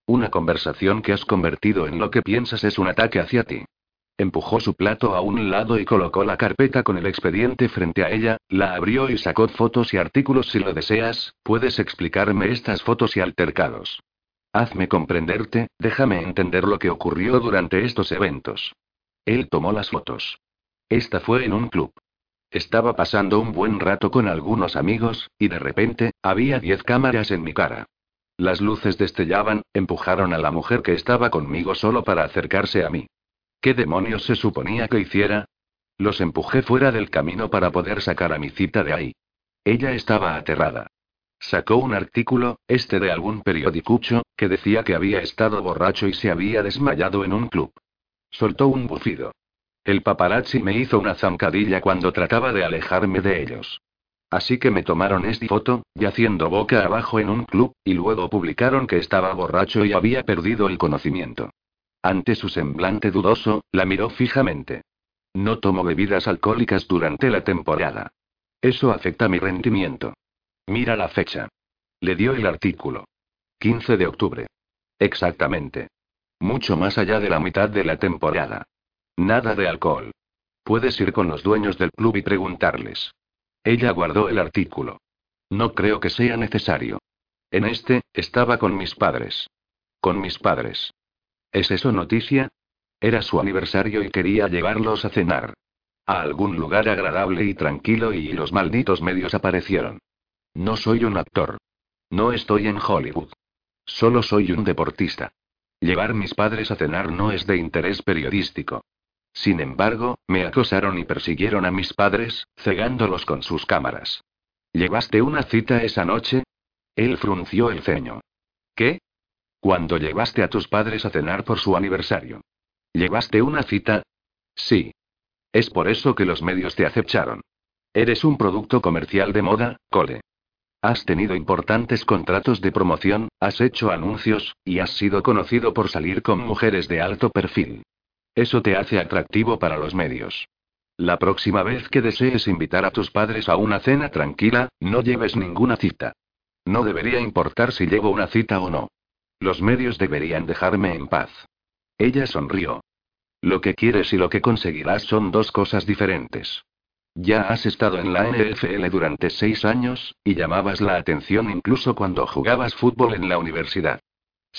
Una conversación que has convertido en lo que piensas es un ataque hacia ti. Empujó su plato a un lado y colocó la carpeta con el expediente frente a ella, la abrió y sacó fotos y artículos si lo deseas, puedes explicarme estas fotos y altercados. Hazme comprenderte, déjame entender lo que ocurrió durante estos eventos. Él tomó las fotos. Esta fue en un club. Estaba pasando un buen rato con algunos amigos, y de repente, había diez cámaras en mi cara. Las luces destellaban, empujaron a la mujer que estaba conmigo solo para acercarse a mí. ¿Qué demonios se suponía que hiciera? Los empujé fuera del camino para poder sacar a mi cita de ahí. Ella estaba aterrada. Sacó un artículo, este de algún periodicucho, que decía que había estado borracho y se había desmayado en un club. Soltó un bufido. El paparazzi me hizo una zancadilla cuando trataba de alejarme de ellos. Así que me tomaron esta foto, yaciendo boca abajo en un club, y luego publicaron que estaba borracho y había perdido el conocimiento. Ante su semblante dudoso, la miró fijamente. No tomo bebidas alcohólicas durante la temporada. Eso afecta mi rendimiento. Mira la fecha. Le dio el artículo. 15 de octubre. Exactamente. Mucho más allá de la mitad de la temporada. Nada de alcohol. Puedes ir con los dueños del club y preguntarles. Ella guardó el artículo. No creo que sea necesario. En este, estaba con mis padres. Con mis padres. ¿Es eso noticia? Era su aniversario y quería llevarlos a cenar. A algún lugar agradable y tranquilo y los malditos medios aparecieron. No soy un actor. No estoy en Hollywood. Solo soy un deportista. Llevar mis padres a cenar no es de interés periodístico. Sin embargo, me acosaron y persiguieron a mis padres, cegándolos con sus cámaras. ¿Llevaste una cita esa noche? Él frunció el ceño. ¿Qué? Cuando llevaste a tus padres a cenar por su aniversario. ¿Llevaste una cita? Sí. Es por eso que los medios te acecharon. Eres un producto comercial de moda, Cole. Has tenido importantes contratos de promoción, has hecho anuncios, y has sido conocido por salir con mujeres de alto perfil. Eso te hace atractivo para los medios. La próxima vez que desees invitar a tus padres a una cena tranquila, no lleves ninguna cita. No debería importar si llevo una cita o no. Los medios deberían dejarme en paz. Ella sonrió. Lo que quieres y lo que conseguirás son dos cosas diferentes. Ya has estado en la NFL durante seis años, y llamabas la atención incluso cuando jugabas fútbol en la universidad.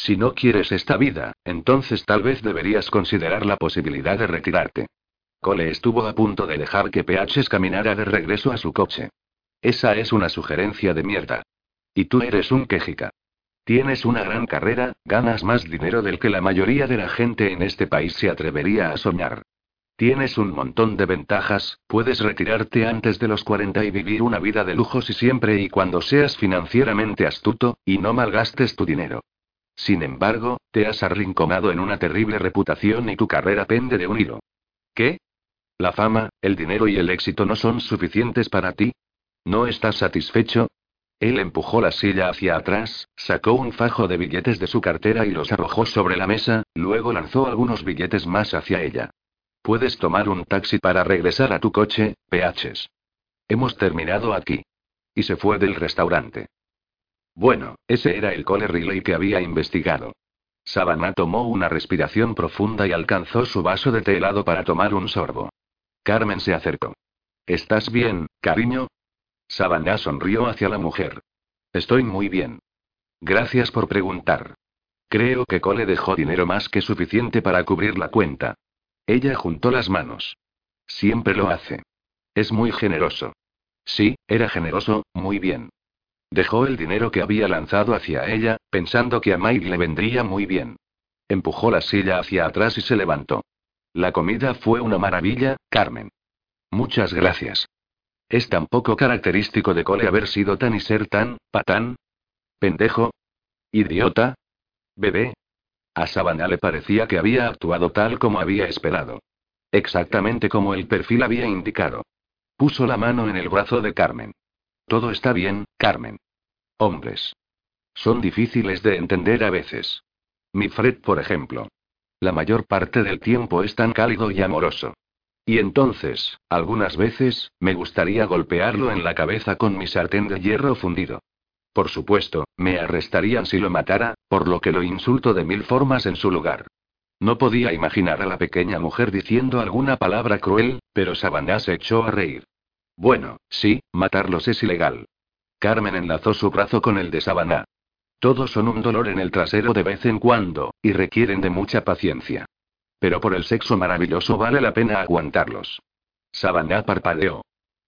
Si no quieres esta vida, entonces tal vez deberías considerar la posibilidad de retirarte. Cole estuvo a punto de dejar que PH caminara de regreso a su coche. Esa es una sugerencia de mierda. Y tú eres un quejica. Tienes una gran carrera, ganas más dinero del que la mayoría de la gente en este país se atrevería a soñar. Tienes un montón de ventajas, puedes retirarte antes de los 40 y vivir una vida de lujos y siempre y cuando seas financieramente astuto, y no malgastes tu dinero. Sin embargo, te has arrinconado en una terrible reputación y tu carrera pende de un hilo. ¿Qué? ¿La fama, el dinero y el éxito no son suficientes para ti? ¿No estás satisfecho? Él empujó la silla hacia atrás, sacó un fajo de billetes de su cartera y los arrojó sobre la mesa, luego lanzó algunos billetes más hacia ella. Puedes tomar un taxi para regresar a tu coche, PHs. Hemos terminado aquí. Y se fue del restaurante. Bueno, ese era el Cole Riley que había investigado. Savannah tomó una respiración profunda y alcanzó su vaso de té helado para tomar un sorbo. Carmen se acercó. ¿Estás bien, cariño? Savannah sonrió hacia la mujer. Estoy muy bien. Gracias por preguntar. Creo que Cole dejó dinero más que suficiente para cubrir la cuenta. Ella juntó las manos. Siempre lo hace. Es muy generoso. Sí, era generoso, muy bien. Dejó el dinero que había lanzado hacia ella, pensando que a Mike le vendría muy bien. Empujó la silla hacia atrás y se levantó. La comida fue una maravilla, Carmen. Muchas gracias. Es tan poco característico de Cole haber sido tan y ser tan, patán. Pendejo. Idiota. Bebé. A Savannah le parecía que había actuado tal como había esperado. Exactamente como el perfil había indicado. Puso la mano en el brazo de Carmen. Todo está bien, Carmen. Hombres. Son difíciles de entender a veces. Mi Fred, por ejemplo. La mayor parte del tiempo es tan cálido y amoroso. Y entonces, algunas veces, me gustaría golpearlo en la cabeza con mi sartén de hierro fundido. Por supuesto, me arrestarían si lo matara, por lo que lo insulto de mil formas en su lugar. No podía imaginar a la pequeña mujer diciendo alguna palabra cruel, pero Savannah se echó a reír. Bueno, sí, matarlos es ilegal. Carmen enlazó su brazo con el de Savannah. Todos son un dolor en el trasero de vez en cuando, y requieren de mucha paciencia. Pero por el sexo maravilloso vale la pena aguantarlos. Savannah parpadeó.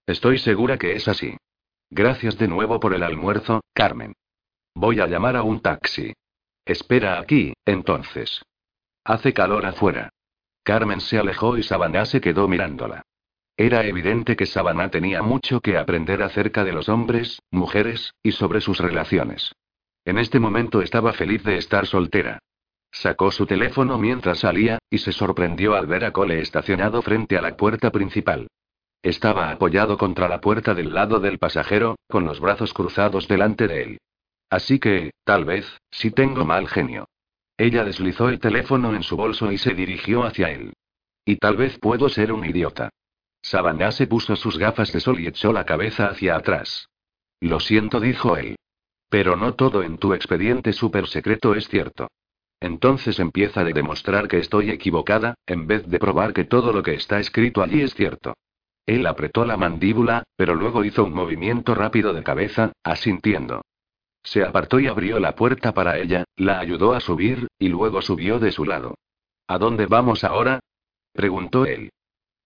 Estoy segura que es así. Gracias de nuevo por el almuerzo, Carmen. Voy a llamar a un taxi. Espera aquí, entonces. Hace calor afuera. Carmen se alejó y Savannah se quedó mirándola. Era evidente que Savannah tenía mucho que aprender acerca de los hombres, mujeres, y sobre sus relaciones. En este momento estaba feliz de estar soltera. Sacó su teléfono mientras salía, y se sorprendió al ver a Cole estacionado frente a la puerta principal. Estaba apoyado contra la puerta del lado del pasajero, con los brazos cruzados delante de él. Así que, tal vez, sí tengo mal genio. Ella deslizó el teléfono en su bolso y se dirigió hacia él. Y tal vez puedo ser un idiota. Savannah se puso sus gafas de sol y echó la cabeza hacia atrás. Lo siento, dijo él. Pero no todo en tu expediente súper secreto es cierto. Entonces empieza a demostrar que estoy equivocada, en vez de probar que todo lo que está escrito allí es cierto. Él apretó la mandíbula, pero luego hizo un movimiento rápido de cabeza, asintiendo. Se apartó y abrió la puerta para ella, la ayudó a subir, y luego subió de su lado. ¿A dónde vamos ahora? preguntó él.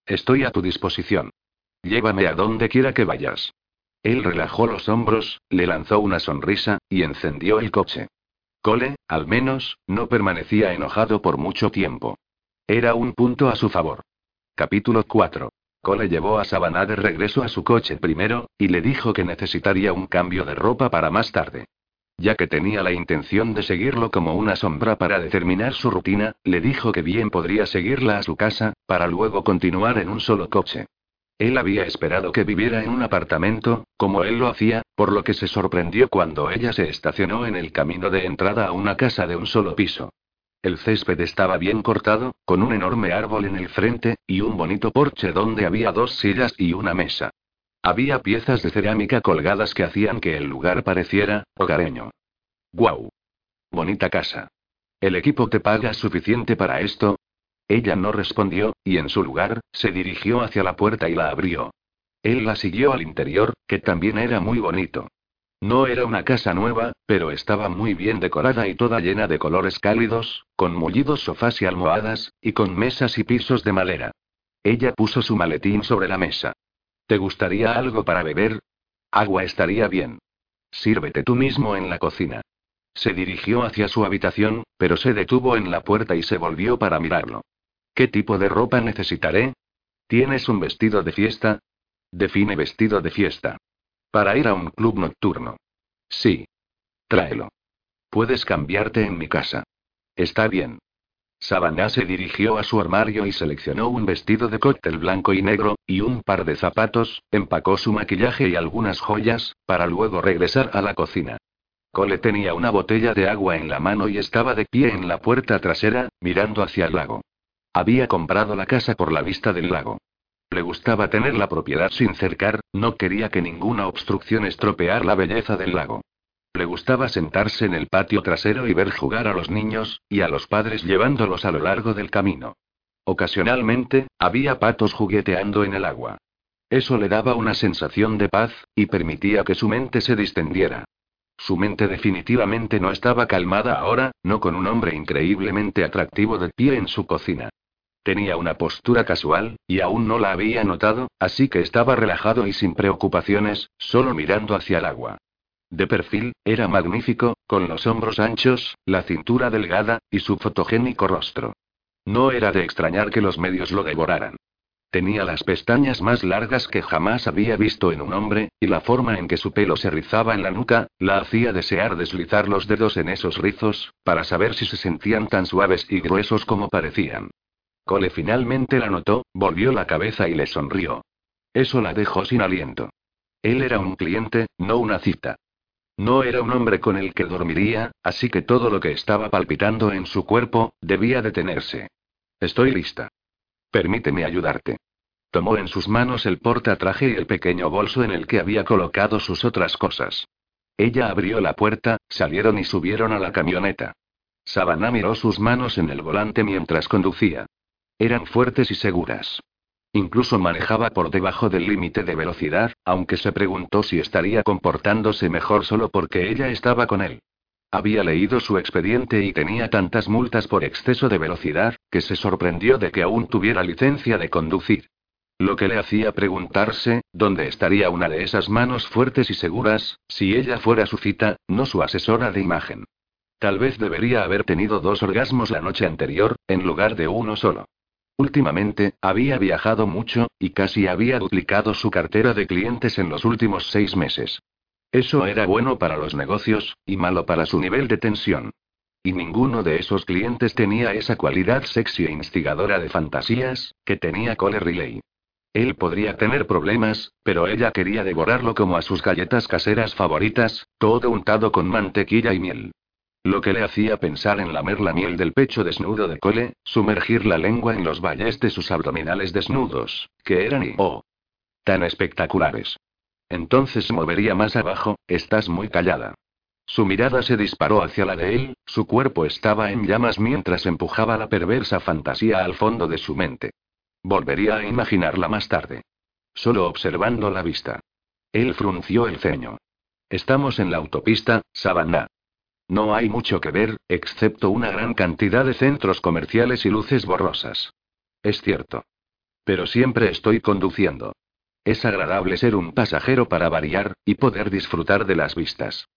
Estoy a tu disposición. Llévame a donde quiera que vayas. Él relajó los hombros, le lanzó una sonrisa, y encendió el coche. Cole, al menos, no permanecía enojado por mucho tiempo. Era un punto a su favor. Capítulo 4. Cole llevó a Savannah de regreso a su coche primero, y le dijo que necesitaría un cambio de ropa para más tarde. Ya que tenía la intención de seguirlo como una sombra para determinar su rutina, le dijo que bien podría seguirla a su casa, para luego continuar en un solo coche. Él había esperado que viviera en un apartamento, como él lo hacía, por lo que se sorprendió cuando ella se estacionó en el camino de entrada a una casa de un solo piso. El césped estaba bien cortado, con un enorme árbol en el frente, y un bonito porche donde había dos sillas y una mesa. Había piezas de cerámica colgadas que hacían que el lugar pareciera hogareño. ¡Guau! Bonita casa. ¿El equipo te paga suficiente para esto? Ella no respondió, y en su lugar, se dirigió hacia la puerta y la abrió. Él la siguió al interior, que también era muy bonito. No era una casa nueva, pero estaba muy bien decorada y toda llena de colores cálidos, con mullidos sofás y almohadas, y con mesas y pisos de madera. Ella puso su maletín sobre la mesa. ¿Te gustaría algo para beber? Agua estaría bien. Sírvete tú mismo en la cocina. Se dirigió hacia su habitación, pero se detuvo en la puerta y se volvió para mirarlo. ¿Qué tipo de ropa necesitaré? ¿Tienes un vestido de fiesta? Define vestido de fiesta. Para ir a un club nocturno. Sí. Tráelo. Puedes cambiarte en mi casa. Está bien. Savannah se dirigió a su armario y seleccionó un vestido de cóctel blanco y negro, y un par de zapatos, empacó su maquillaje y algunas joyas, para luego regresar a la cocina. Cole tenía una botella de agua en la mano y estaba de pie en la puerta trasera, mirando hacia el lago. Había comprado la casa por la vista del lago. Le gustaba tener la propiedad sin cercar, no quería que ninguna obstrucción estropear la belleza del lago. Le gustaba sentarse en el patio trasero y ver jugar a los niños, y a los padres llevándolos a lo largo del camino. Ocasionalmente, había patos jugueteando en el agua. Eso le daba una sensación de paz, y permitía que su mente se distendiera. Su mente definitivamente no estaba calmada ahora, no con un hombre increíblemente atractivo de pie en su cocina. Tenía una postura casual, y aún no la había notado, así que estaba relajado y sin preocupaciones, solo mirando hacia el agua. De perfil, era magnífico, con los hombros anchos, la cintura delgada, y su fotogénico rostro. No era de extrañar que los medios lo devoraran. Tenía las pestañas más largas que jamás había visto en un hombre, y la forma en que su pelo se rizaba en la nuca, la hacía desear deslizar los dedos en esos rizos, para saber si se sentían tan suaves y gruesos como parecían. Cole finalmente la notó, volvió la cabeza y le sonrió. Eso la dejó sin aliento. Él era un cliente, no una cita. No era un hombre con el que dormiría, así que todo lo que estaba palpitando en su cuerpo, debía detenerse. Estoy lista. Permíteme ayudarte. Tomó en sus manos el portatraje y el pequeño bolso en el que había colocado sus otras cosas. Ella abrió la puerta, salieron y subieron a la camioneta. Savannah miró sus manos en el volante mientras conducía. Eran fuertes y seguras. Incluso manejaba por debajo del límite de velocidad, aunque se preguntó si estaría comportándose mejor solo porque ella estaba con él. Había leído su expediente y tenía tantas multas por exceso de velocidad, que se sorprendió de que aún tuviera licencia de conducir. Lo que le hacía preguntarse, ¿dónde estaría una de esas manos fuertes y seguras, si ella fuera su cita, no su asesora de imagen? Tal vez debería haber tenido dos orgasmos la noche anterior, en lugar de uno solo. Últimamente, había viajado mucho, y casi había duplicado su cartera de clientes en los últimos seis meses. Eso era bueno para los negocios, y malo para su nivel de tensión. Y ninguno de esos clientes tenía esa cualidad sexy e instigadora de fantasías, que tenía Cole Riley. Él podría tener problemas, pero ella quería devorarlo como a sus galletas caseras favoritas, todo untado con mantequilla y miel. Lo que le hacía pensar en lamer la miel del pecho desnudo de Cole, sumergir la lengua en los valles de sus abdominales desnudos, que eran y oh, tan espectaculares. Entonces movería más abajo, estás muy callada. Su mirada se disparó hacia la de él, su cuerpo estaba en llamas mientras empujaba la perversa fantasía al fondo de su mente. Volvería a imaginarla más tarde. Solo observando la vista. Él frunció el ceño. Estamos en la autopista, Savannah. No hay mucho que ver, excepto una gran cantidad de centros comerciales y luces borrosas. Es cierto. Pero siempre estoy conduciendo. Es agradable ser un pasajero para variar, y poder disfrutar de las vistas.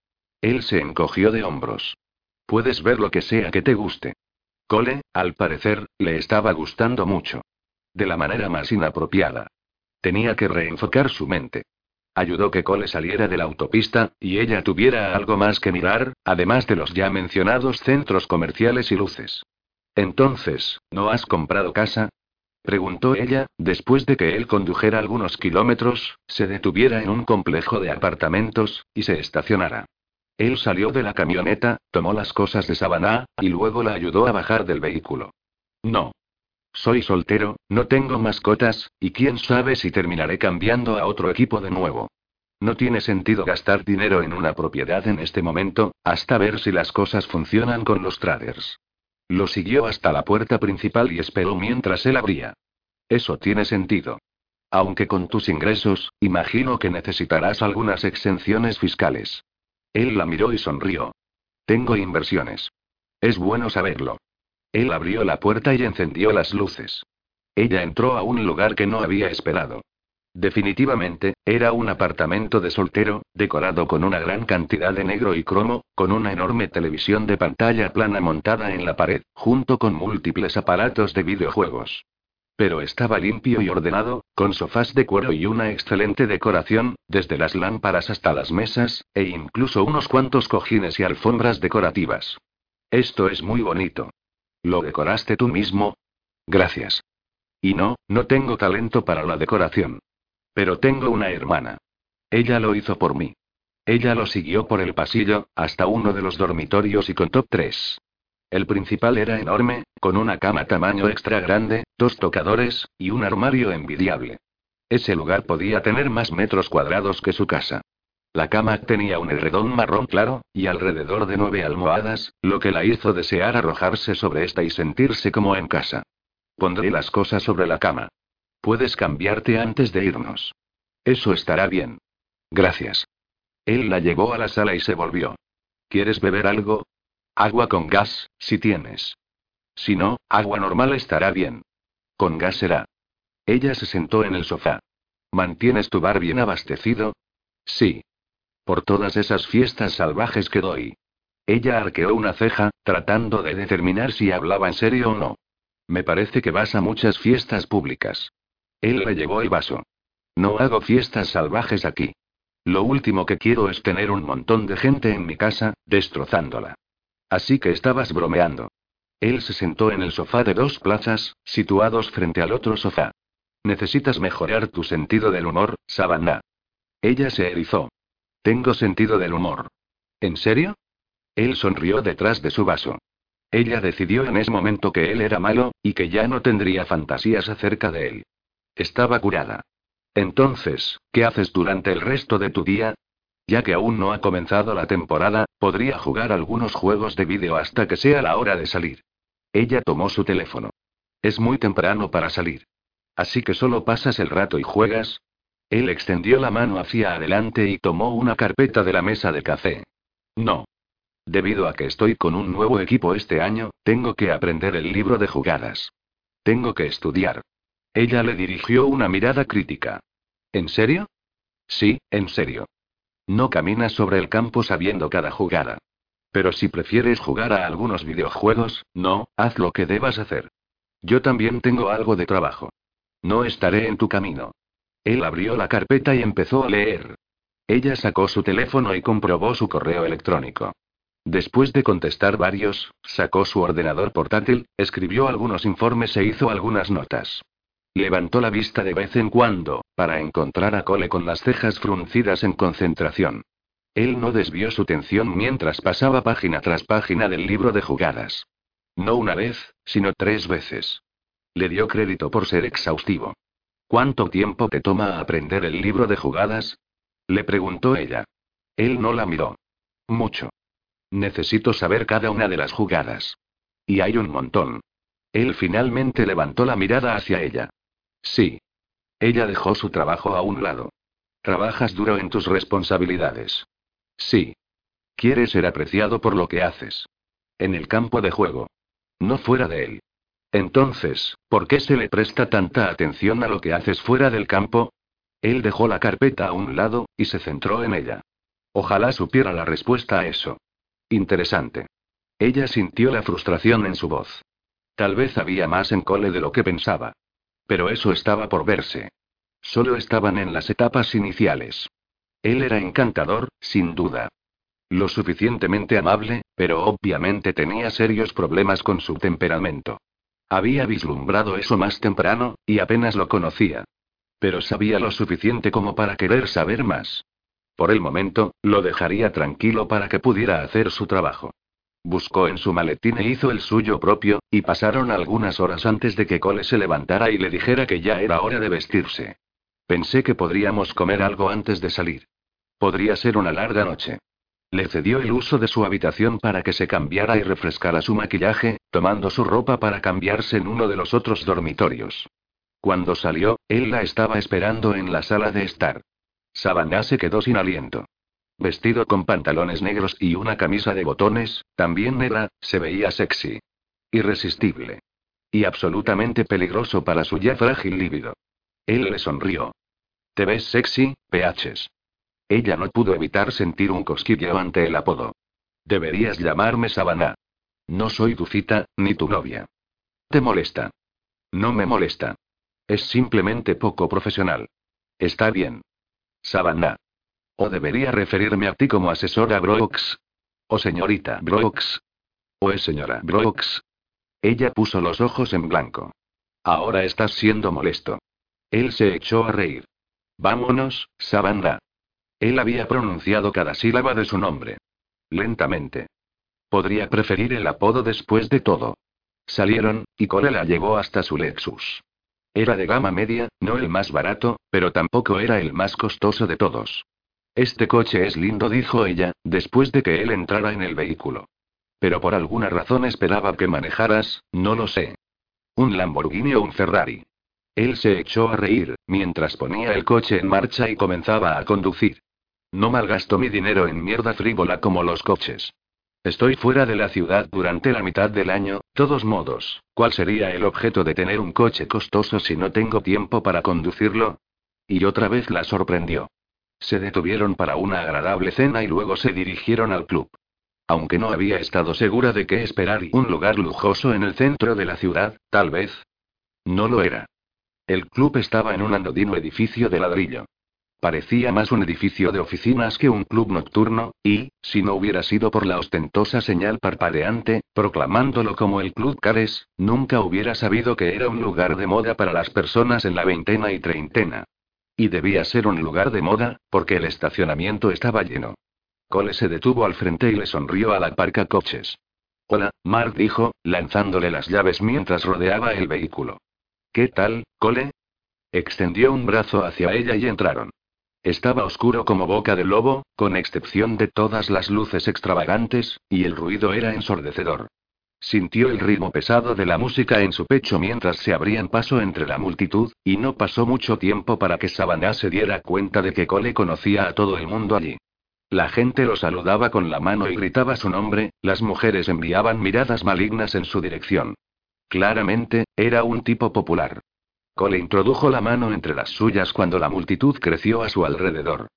Él se encogió de hombros. Puedes ver lo que sea que te guste. Cole, al parecer, le estaba gustando mucho. De la manera más inapropiada. Tenía que reenfocar su mente. Ayudó que Cole saliera de la autopista, y ella tuviera algo más que mirar, además de los ya mencionados centros comerciales y luces. Entonces, ¿no has comprado casa? Preguntó ella, después de que él condujera algunos kilómetros, se detuviera en un complejo de apartamentos, y se estacionara. Él salió de la camioneta, tomó las cosas de Savannah, y luego la ayudó a bajar del vehículo. No. Soy soltero, no tengo mascotas, y quién sabe si terminaré cambiando a otro equipo de nuevo. No tiene sentido gastar dinero en una propiedad en este momento, hasta ver si las cosas funcionan con los traders. Lo siguió hasta la puerta principal y esperó mientras él abría. Eso tiene sentido. Aunque con tus ingresos, imagino que necesitarás algunas exenciones fiscales. Él la miró y sonrió. Tengo inversiones. Es bueno saberlo. Él abrió la puerta y encendió las luces. Ella entró a un lugar que no había esperado. Definitivamente, era un apartamento de soltero, decorado con una gran cantidad de negro y cromo, con una enorme televisión de pantalla plana montada en la pared, junto con múltiples aparatos de videojuegos. Pero estaba limpio y ordenado, con sofás de cuero y una excelente decoración, desde las lámparas hasta las mesas, e incluso unos cuantos cojines y alfombras decorativas. Esto es muy bonito. ¿Lo decoraste tú mismo? Gracias. Y no, no tengo talento para la decoración. Pero tengo una hermana. Ella lo hizo por mí. Ella lo siguió por el pasillo, hasta uno de los dormitorios y contó tres. El principal era enorme, con una cama tamaño extra grande, dos tocadores, y un armario envidiable. Ese lugar podía tener más metros cuadrados que su casa. La cama tenía un edredón marrón claro, y alrededor de nueve almohadas, lo que la hizo desear arrojarse sobre esta y sentirse como en casa. Pondré las cosas sobre la cama. Puedes cambiarte antes de irnos. Eso estará bien. Gracias. Él la llevó a la sala y se volvió. ¿Quieres beber algo? Agua con gas, si tienes. Si no, agua normal estará bien. Con gas será. Ella se sentó en el sofá. ¿Mantienes tu bar bien abastecido? Sí. Por todas esas fiestas salvajes que doy. Ella arqueó una ceja, tratando de determinar si hablaba en serio o no. Me parece que vas a muchas fiestas públicas. Él le llevó el vaso. No hago fiestas salvajes aquí. Lo último que quiero es tener un montón de gente en mi casa, destrozándola. Así que estabas bromeando. Él se sentó en el sofá de dos plazas, situados frente al otro sofá. Necesitas mejorar tu sentido del humor, Savannah. Ella se erizó. Tengo sentido del humor. ¿En serio? Él sonrió detrás de su vaso. Ella decidió en ese momento que él era malo, y que ya no tendría fantasías acerca de él. Estaba curada. Entonces, ¿qué haces durante el resto de tu día? Ya que aún no ha comenzado la temporada, podría jugar algunos juegos de vídeo hasta que sea la hora de salir. Ella tomó su teléfono. Es muy temprano para salir. Así que solo pasas el rato y juegas, él extendió la mano hacia adelante y tomó una carpeta de la mesa de café. No. Debido a que estoy con un nuevo equipo este año, tengo que aprender el libro de jugadas. Tengo que estudiar. Ella le dirigió una mirada crítica. ¿En serio? Sí, en serio. No caminas sobre el campo sabiendo cada jugada. Pero si prefieres jugar a algunos videojuegos, no, haz lo que debas hacer. Yo también tengo algo de trabajo. No estaré en tu camino. Él abrió la carpeta y empezó a leer. Ella sacó su teléfono y comprobó su correo electrónico. Después de contestar varios, sacó su ordenador portátil, escribió algunos informes e hizo algunas notas. Levantó la vista de vez en cuando, para encontrar a Cole con las cejas fruncidas en concentración. Él no desvió su atención mientras pasaba página tras página del libro de jugadas. No una vez, sino tres veces. Le dio crédito por ser exhaustivo. ¿Cuánto tiempo te toma aprender el libro de jugadas? Le preguntó ella. Él no la miró. Mucho. Necesito saber cada una de las jugadas. Y hay un montón. Él finalmente levantó la mirada hacia ella. Sí. Ella dejó su trabajo a un lado. Trabajas duro en tus responsabilidades. Sí. Quieres ser apreciado por lo que haces. En el campo de juego. No fuera de él. Entonces, ¿por qué se le presta tanta atención a lo que haces fuera del campo? Él dejó la carpeta a un lado, y se centró en ella. Ojalá supiera la respuesta a eso. Interesante. Ella sintió la frustración en su voz. Tal vez había más en Cole de lo que pensaba. Pero eso estaba por verse. Solo estaban en las etapas iniciales. Él era encantador, sin duda. Lo suficientemente amable, pero obviamente tenía serios problemas con su temperamento. Había vislumbrado eso más temprano, y apenas lo conocía. Pero sabía lo suficiente como para querer saber más. Por el momento, lo dejaría tranquilo para que pudiera hacer su trabajo. Buscó en su maletín e hizo el suyo propio, y pasaron algunas horas antes de que Cole se levantara y le dijera que ya era hora de vestirse. Pensé que podríamos comer algo antes de salir. Podría ser una larga noche. Le cedió el uso de su habitación para que se cambiara y refrescara su maquillaje, tomando su ropa para cambiarse en uno de los otros dormitorios. Cuando salió, él la estaba esperando en la sala de estar. Savannah se quedó sin aliento. Vestido con pantalones negros y una camisa de botones, también negra, se veía sexy. Irresistible. Y absolutamente peligroso para su ya frágil líbido. Él le sonrió. ¿Te ves sexy, PHs? Ella no pudo evitar sentir un cosquilleo ante el apodo. Deberías llamarme Savannah. No soy tu cita, ni tu novia. ¿Te molesta? No me molesta. Es simplemente poco profesional. Está bien. Savannah. ¿O debería referirme a ti como asesora Brooks? ¿O señorita Brooks? ¿O es señora Brooks? Ella puso los ojos en blanco. Ahora estás siendo molesto. Él se echó a reír. Vámonos, Savannah. Él había pronunciado cada sílaba de su nombre. Lentamente. Podría preferir el apodo después de todo. Salieron, y Cole la llevó hasta su Lexus. Era de gama media, no el más barato, pero tampoco era el más costoso de todos. Este coche es lindo, dijo ella, después de que él entrara en el vehículo. Pero por alguna razón esperaba que manejaras, no lo sé. Un Lamborghini o un Ferrari. Él se echó a reír, mientras ponía el coche en marcha y comenzaba a conducir. No malgasto mi dinero en mierda frívola como los coches. Estoy fuera de la ciudad durante la mitad del año, todos modos, ¿cuál sería el objeto de tener un coche costoso si no tengo tiempo para conducirlo? Y otra vez la sorprendió. Se detuvieron para una agradable cena y luego se dirigieron al club. Aunque no había estado segura de qué esperar un lugar lujoso en el centro de la ciudad, tal vez. No lo era. El club estaba en un anodino edificio de ladrillo. Parecía más un edificio de oficinas que un club nocturno, y, si no hubiera sido por la ostentosa señal parpadeante, proclamándolo como el Club Cares, nunca hubiera sabido que era un lugar de moda para las personas en la veintena y treintena. Y debía ser un lugar de moda, porque el estacionamiento estaba lleno. Cole se detuvo al frente y le sonrió a la parca coches. Hola, Mark dijo, lanzándole las llaves mientras rodeaba el vehículo. ¿Qué tal, Cole? Extendió un brazo hacia ella y entraron. Estaba oscuro como boca de lobo, con excepción de todas las luces extravagantes, y el ruido era ensordecedor. Sintió el ritmo pesado de la música en su pecho mientras se abrían paso entre la multitud, y no pasó mucho tiempo para que Savannah se diera cuenta de que Cole conocía a todo el mundo allí. La gente lo saludaba con la mano y gritaba su nombre, las mujeres enviaban miradas malignas en su dirección. Claramente, era un tipo popular. Cole introdujo la mano entre las suyas cuando la multitud creció a su alrededor.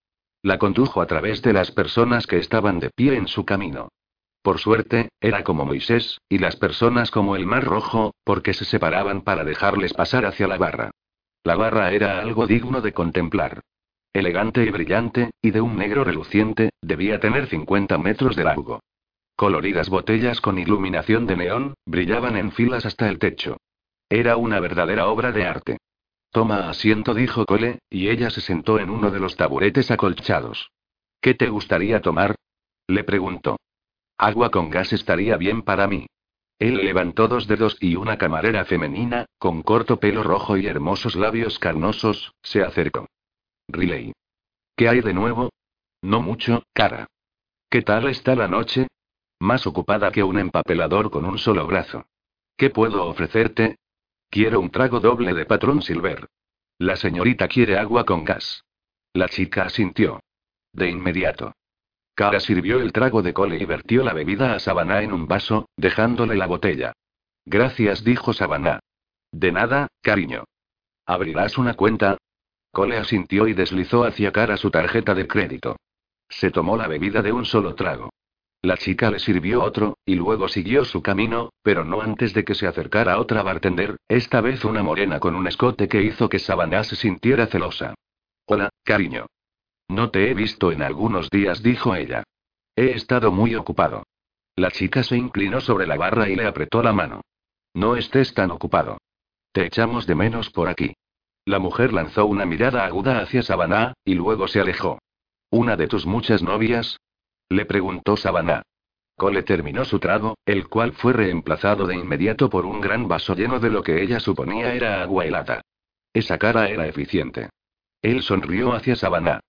La condujo a través de las personas que estaban de pie en su camino. Por suerte, era como Moisés, y las personas como el Mar Rojo, porque se separaban para dejarles pasar hacia la barra. La barra era algo digno de contemplar. Elegante y brillante, y de un negro reluciente, debía tener 50 metros de largo. Coloridas botellas con iluminación de neón, brillaban en filas hasta el techo. Era una verdadera obra de arte. Toma asiento, dijo Cole, y ella se sentó en uno de los taburetes acolchados. ¿Qué te gustaría tomar? Le preguntó. Agua con gas estaría bien para mí. Él levantó dos dedos y una camarera femenina, con corto pelo rojo y hermosos labios carnosos, se acercó. Riley. ¿Qué hay de nuevo? No mucho, cara. ¿Qué tal está la noche? Más ocupada que un empapelador con un solo brazo. ¿Qué puedo ofrecerte? Quiero un trago doble de patrón silver. La señorita quiere agua con gas. La chica asintió. De inmediato. Cara sirvió el trago de cole y vertió la bebida a Sabaná en un vaso, dejándole la botella. Gracias, dijo Sabaná. De nada, cariño. ¿Abrirás una cuenta? Cole asintió y deslizó hacia Cara su tarjeta de crédito. Se tomó la bebida de un solo trago. La chica le sirvió otro, y luego siguió su camino, pero no antes de que se acercara otra bartender, esta vez una morena con un escote que hizo que Sabaná se sintiera celosa. Hola, cariño. No te he visto en algunos días, dijo ella. He estado muy ocupado. La chica se inclinó sobre la barra y le apretó la mano. No estés tan ocupado. Te echamos de menos por aquí. La mujer lanzó una mirada aguda hacia Sabaná, y luego se alejó. ¿Una de tus muchas novias? Le preguntó Sabaná. Cole terminó su trago, el cual fue reemplazado de inmediato por un gran vaso lleno de lo que ella suponía era agua helada. Esa cara era eficiente. Él sonrió hacia Sabaná.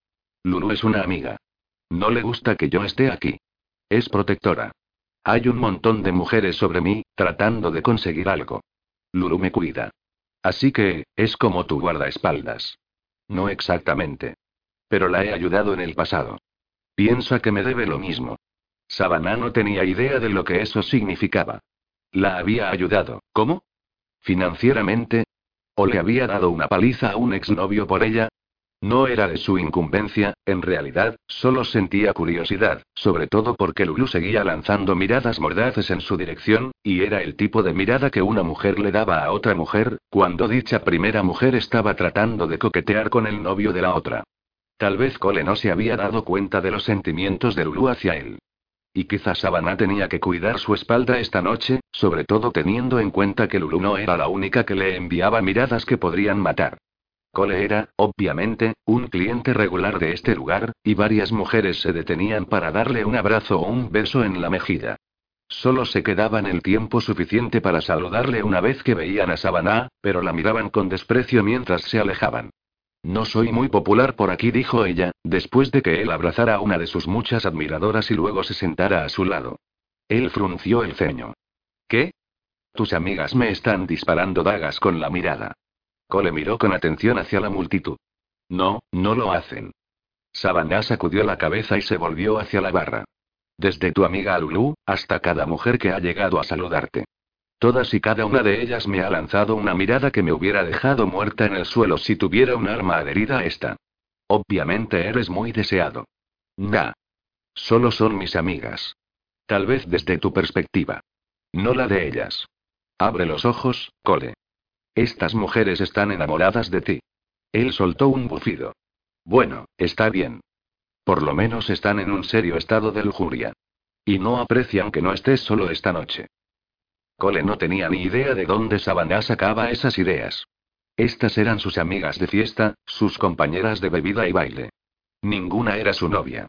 Lulu es una amiga. No le gusta que yo esté aquí. Es protectora. Hay un montón de mujeres sobre mí, tratando de conseguir algo. Lulu me cuida. Así que, es como tu guardaespaldas. No exactamente. Pero la he ayudado en el pasado. Piensa que me debe lo mismo. Sabana no tenía idea de lo que eso significaba. La había ayudado, ¿cómo? ¿Financieramente? ¿O le había dado una paliza a un exnovio por ella? No era de su incumbencia, en realidad, solo sentía curiosidad, sobre todo porque Lulu seguía lanzando miradas mordaces en su dirección, y era el tipo de mirada que una mujer le daba a otra mujer, cuando dicha primera mujer estaba tratando de coquetear con el novio de la otra. Tal vez Cole no se había dado cuenta de los sentimientos de Lulu hacia él. Y quizás Savannah tenía que cuidar su espalda esta noche, sobre todo teniendo en cuenta que Lulu no era la única que le enviaba miradas que podrían matar. Cole era, obviamente, un cliente regular de este lugar, y varias mujeres se detenían para darle un abrazo o un beso en la mejilla. Solo se quedaban el tiempo suficiente para saludarle una vez que veían a Savannah, pero la miraban con desprecio mientras se alejaban. No soy muy popular por aquí, dijo ella, después de que él abrazara a una de sus muchas admiradoras y luego se sentara a su lado. Él frunció el ceño. ¿Qué? Tus amigas me están disparando dagas con la mirada. Cole miró con atención hacia la multitud. No, no lo hacen. Savannah sacudió la cabeza y se volvió hacia la barra. Desde tu amiga Lulu, hasta cada mujer que ha llegado a saludarte. Todas y cada una de ellas me ha lanzado una mirada que me hubiera dejado muerta en el suelo si tuviera un arma adherida a esta. Obviamente eres muy deseado. Nah. Solo son mis amigas. Tal vez desde tu perspectiva. No la de ellas. Abre los ojos, Cole. Estas mujeres están enamoradas de ti. Él soltó un bufido. Bueno, está bien. Por lo menos están en un serio estado de lujuria. Y no aprecian que no estés solo esta noche. Cole no tenía ni idea de dónde Savannah sacaba esas ideas. Estas eran sus amigas de fiesta, sus compañeras de bebida y baile. Ninguna era su novia.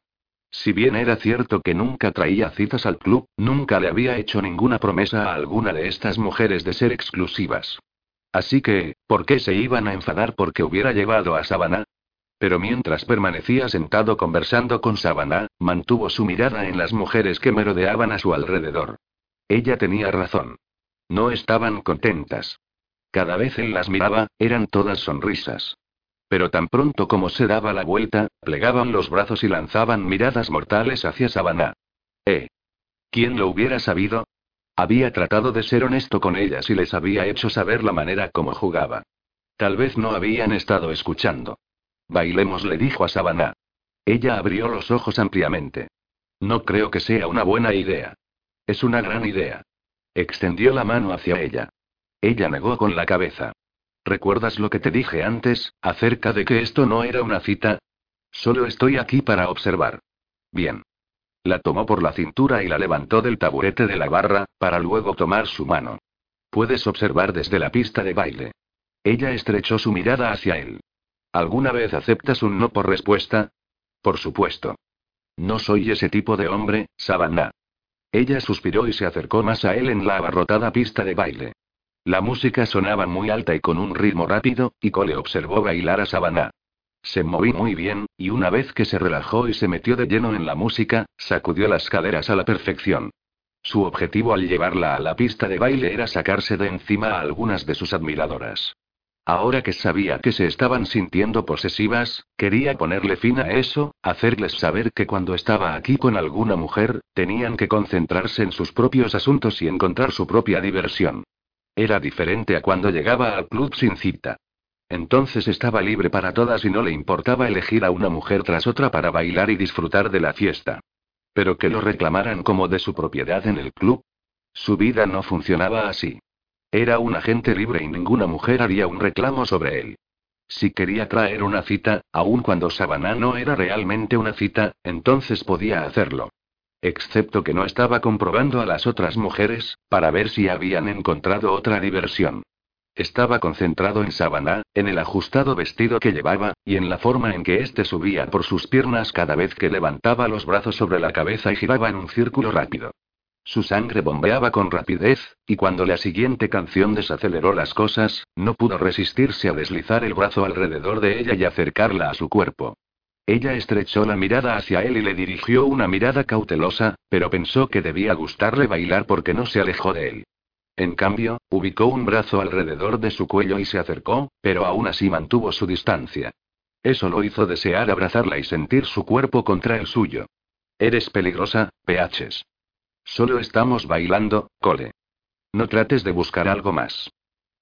Si bien era cierto que nunca traía citas al club, nunca le había hecho ninguna promesa a alguna de estas mujeres de ser exclusivas. Así que, ¿por qué se iban a enfadar porque hubiera llevado a Savannah? Pero mientras permanecía sentado conversando con Savannah, mantuvo su mirada en las mujeres que merodeaban a su alrededor. Ella tenía razón. No estaban contentas. Cada vez él las miraba, eran todas sonrisas. Pero tan pronto como se daba la vuelta, plegaban los brazos y lanzaban miradas mortales hacia Savannah. ¿Eh? ¿Quién lo hubiera sabido? Había tratado de ser honesto con ellas y les había hecho saber la manera como jugaba. Tal vez no habían estado escuchando. Bailemos, le dijo a Savannah. Ella abrió los ojos ampliamente. No creo que sea una buena idea. Es una gran idea. Extendió la mano hacia ella. Ella negó con la cabeza. ¿Recuerdas lo que te dije antes, acerca de que esto no era una cita? Solo estoy aquí para observar. Bien. La tomó por la cintura y la levantó del taburete de la barra, para luego tomar su mano. Puedes observar desde la pista de baile. Ella estrechó su mirada hacia él. ¿Alguna vez aceptas un no por respuesta? Por supuesto. No soy ese tipo de hombre, Savannah. Ella suspiró y se acercó más a él en la abarrotada pista de baile. La música sonaba muy alta y con un ritmo rápido, y Cole observó bailar a Savannah. Se moví muy bien, y una vez que se relajó y se metió de lleno en la música, sacudió las caderas a la perfección. Su objetivo al llevarla a la pista de baile era sacarse de encima a algunas de sus admiradoras. Ahora que sabía que se estaban sintiendo posesivas, quería ponerle fin a eso, hacerles saber que cuando estaba aquí con alguna mujer, tenían que concentrarse en sus propios asuntos y encontrar su propia diversión. Era diferente a cuando llegaba al club sin cita. Entonces estaba libre para todas y no le importaba elegir a una mujer tras otra para bailar y disfrutar de la fiesta. Pero que lo reclamaran como de su propiedad en el club. Su vida no funcionaba así. Era un agente libre y ninguna mujer haría un reclamo sobre él. Si quería traer una cita, aun cuando Sabana no era realmente una cita, entonces podía hacerlo. Excepto que no estaba comprobando a las otras mujeres, para ver si habían encontrado otra diversión. Estaba concentrado en Sabana, en el ajustado vestido que llevaba, y en la forma en que éste subía por sus piernas cada vez que levantaba los brazos sobre la cabeza y giraba en un círculo rápido. Su sangre bombeaba con rapidez, y cuando la siguiente canción desaceleró las cosas, no pudo resistirse a deslizar el brazo alrededor de ella y acercarla a su cuerpo. Ella estrechó la mirada hacia él y le dirigió una mirada cautelosa, pero pensó que debía gustarle bailar porque no se alejó de él. En cambio, ubicó un brazo alrededor de su cuello y se acercó, pero aún así mantuvo su distancia. Eso lo hizo desear abrazarla y sentir su cuerpo contra el suyo. Eres peligrosa, PHs. Solo estamos bailando, Cole. No trates de buscar algo más.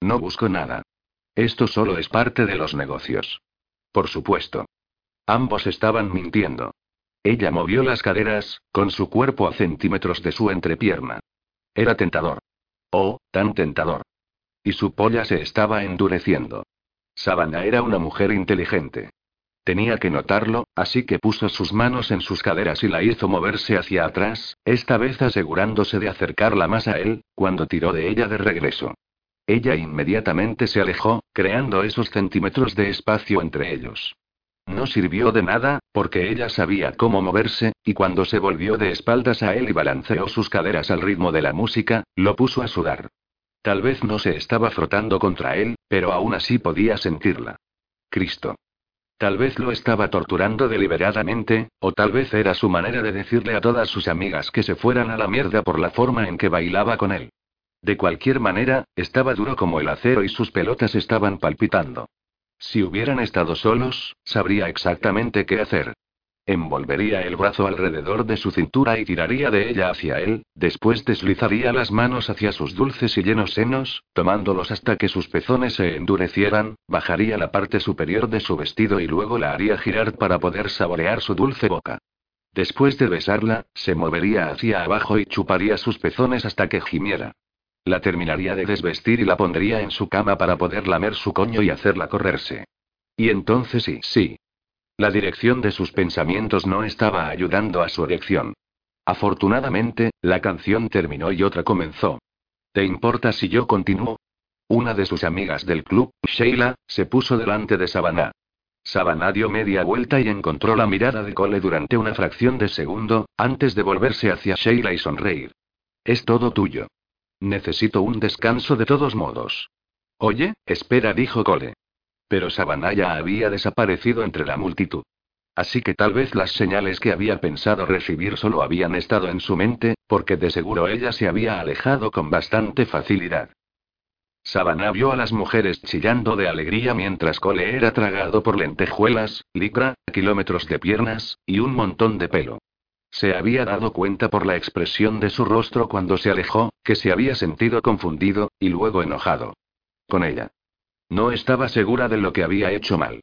No busco nada. Esto solo es parte de los negocios. Por supuesto. Ambos estaban mintiendo. Ella movió las caderas, con su cuerpo a centímetros de su entrepierna. Era tentador. Oh, tan tentador. Y su polla se estaba endureciendo. Sabana era una mujer inteligente. Tenía que notarlo, así que puso sus manos en sus caderas y la hizo moverse hacia atrás, esta vez asegurándose de acercarla más a él, cuando tiró de ella de regreso. Ella inmediatamente se alejó, creando esos centímetros de espacio entre ellos. No sirvió de nada, porque ella sabía cómo moverse, y cuando se volvió de espaldas a él y balanceó sus caderas al ritmo de la música, lo puso a sudar. Tal vez no se estaba frotando contra él, pero aún así podía sentirla. Cristo. Tal vez lo estaba torturando deliberadamente, o tal vez era su manera de decirle a todas sus amigas que se fueran a la mierda por la forma en que bailaba con él. De cualquier manera, estaba duro como el acero y sus pelotas estaban palpitando. Si hubieran estado solos, sabría exactamente qué hacer. Envolvería el brazo alrededor de su cintura y tiraría de ella hacia él, después deslizaría las manos hacia sus dulces y llenos senos, tomándolos hasta que sus pezones se endurecieran, bajaría la parte superior de su vestido y luego la haría girar para poder saborear su dulce boca. Después de besarla, se movería hacia abajo y chuparía sus pezones hasta que gimiera. La terminaría de desvestir y la pondría en su cama para poder lamer su coño y hacerla correrse. Y entonces sí, sí, la dirección de sus pensamientos no estaba ayudando a su erección. Afortunadamente, la canción terminó y otra comenzó. ¿Te importa si yo continúo? Una de sus amigas del club, Sheila, se puso delante de Savannah. Savannah dio media vuelta y encontró la mirada de Cole durante una fracción de segundo, antes de volverse hacia Sheila y sonreír. Es todo tuyo. Necesito un descanso de todos modos. Oye, espera, dijo Cole. Pero Sabanaya había desaparecido entre la multitud. Así que tal vez las señales que había pensado recibir solo habían estado en su mente, porque de seguro ella se había alejado con bastante facilidad. Sabana vio a las mujeres chillando de alegría mientras Cole era tragado por lentejuelas, licra, kilómetros de piernas, y un montón de pelo. Se había dado cuenta por la expresión de su rostro cuando se alejó, que se había sentido confundido, y luego enojado. Con ella. No estaba segura de lo que había hecho mal.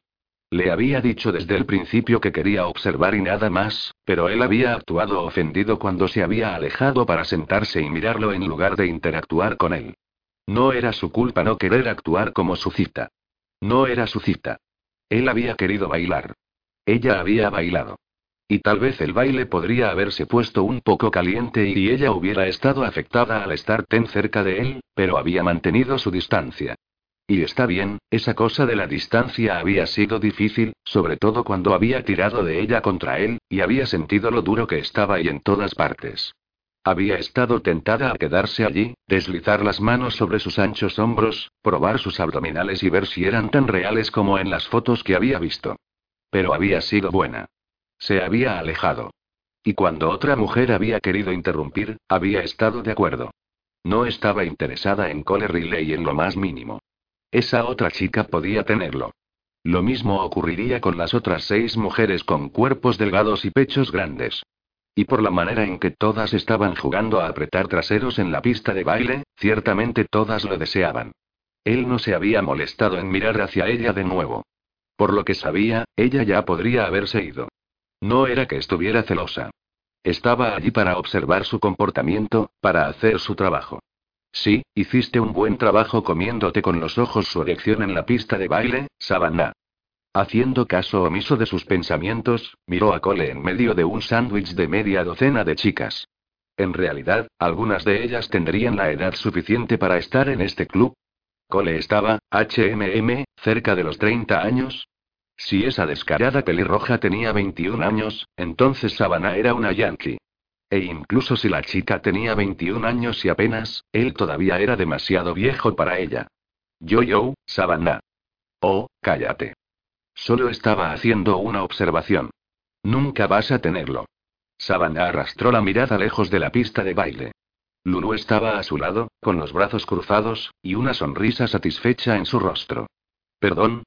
Le había dicho desde el principio que quería observar y nada más, pero él había actuado ofendido cuando se había alejado para sentarse y mirarlo en lugar de interactuar con él. No era su culpa no querer actuar como su cita. No era su cita. Él había querido bailar. Ella había bailado. Y tal vez el baile podría haberse puesto un poco caliente y ella hubiera estado afectada al estar tan cerca de él, pero había mantenido su distancia. Y está bien, esa cosa de la distancia había sido difícil, sobre todo cuando había tirado de ella contra él, y había sentido lo duro que estaba ahí en todas partes. Había estado tentada a quedarse allí, deslizar las manos sobre sus anchos hombros, probar sus abdominales y ver si eran tan reales como en las fotos que había visto. Pero había sido buena. Se había alejado. Y cuando otra mujer había querido interrumpir, había estado de acuerdo. No estaba interesada en Cole Riley en lo más mínimo. Esa otra chica podía tenerlo. Lo mismo ocurriría con las otras seis mujeres con cuerpos delgados y pechos grandes. Y por la manera en que todas estaban jugando a apretar traseros en la pista de baile, ciertamente todas lo deseaban. Él no se había molestado en mirar hacia ella de nuevo. Por lo que sabía, ella ya podría haberse ido. No era que estuviera celosa. Estaba allí para observar su comportamiento, para hacer su trabajo. Sí, hiciste un buen trabajo comiéndote con los ojos su erección en la pista de baile, Savannah. Haciendo caso omiso de sus pensamientos, miró a Cole en medio de un sándwich de media docena de chicas. En realidad, algunas de ellas tendrían la edad suficiente para estar en este club. Cole estaba, HMM, cerca de los 30 años. Si esa descarada pelirroja tenía 21 años, entonces Savannah era una yankee. E incluso si la chica tenía 21 años y apenas, él todavía era demasiado viejo para ella. Yo, yo, Savannah. Oh, cállate. Solo estaba haciendo una observación. Nunca vas a tenerlo. Savannah arrastró la mirada lejos de la pista de baile. Lulu estaba a su lado, con los brazos cruzados, y una sonrisa satisfecha en su rostro. Perdón.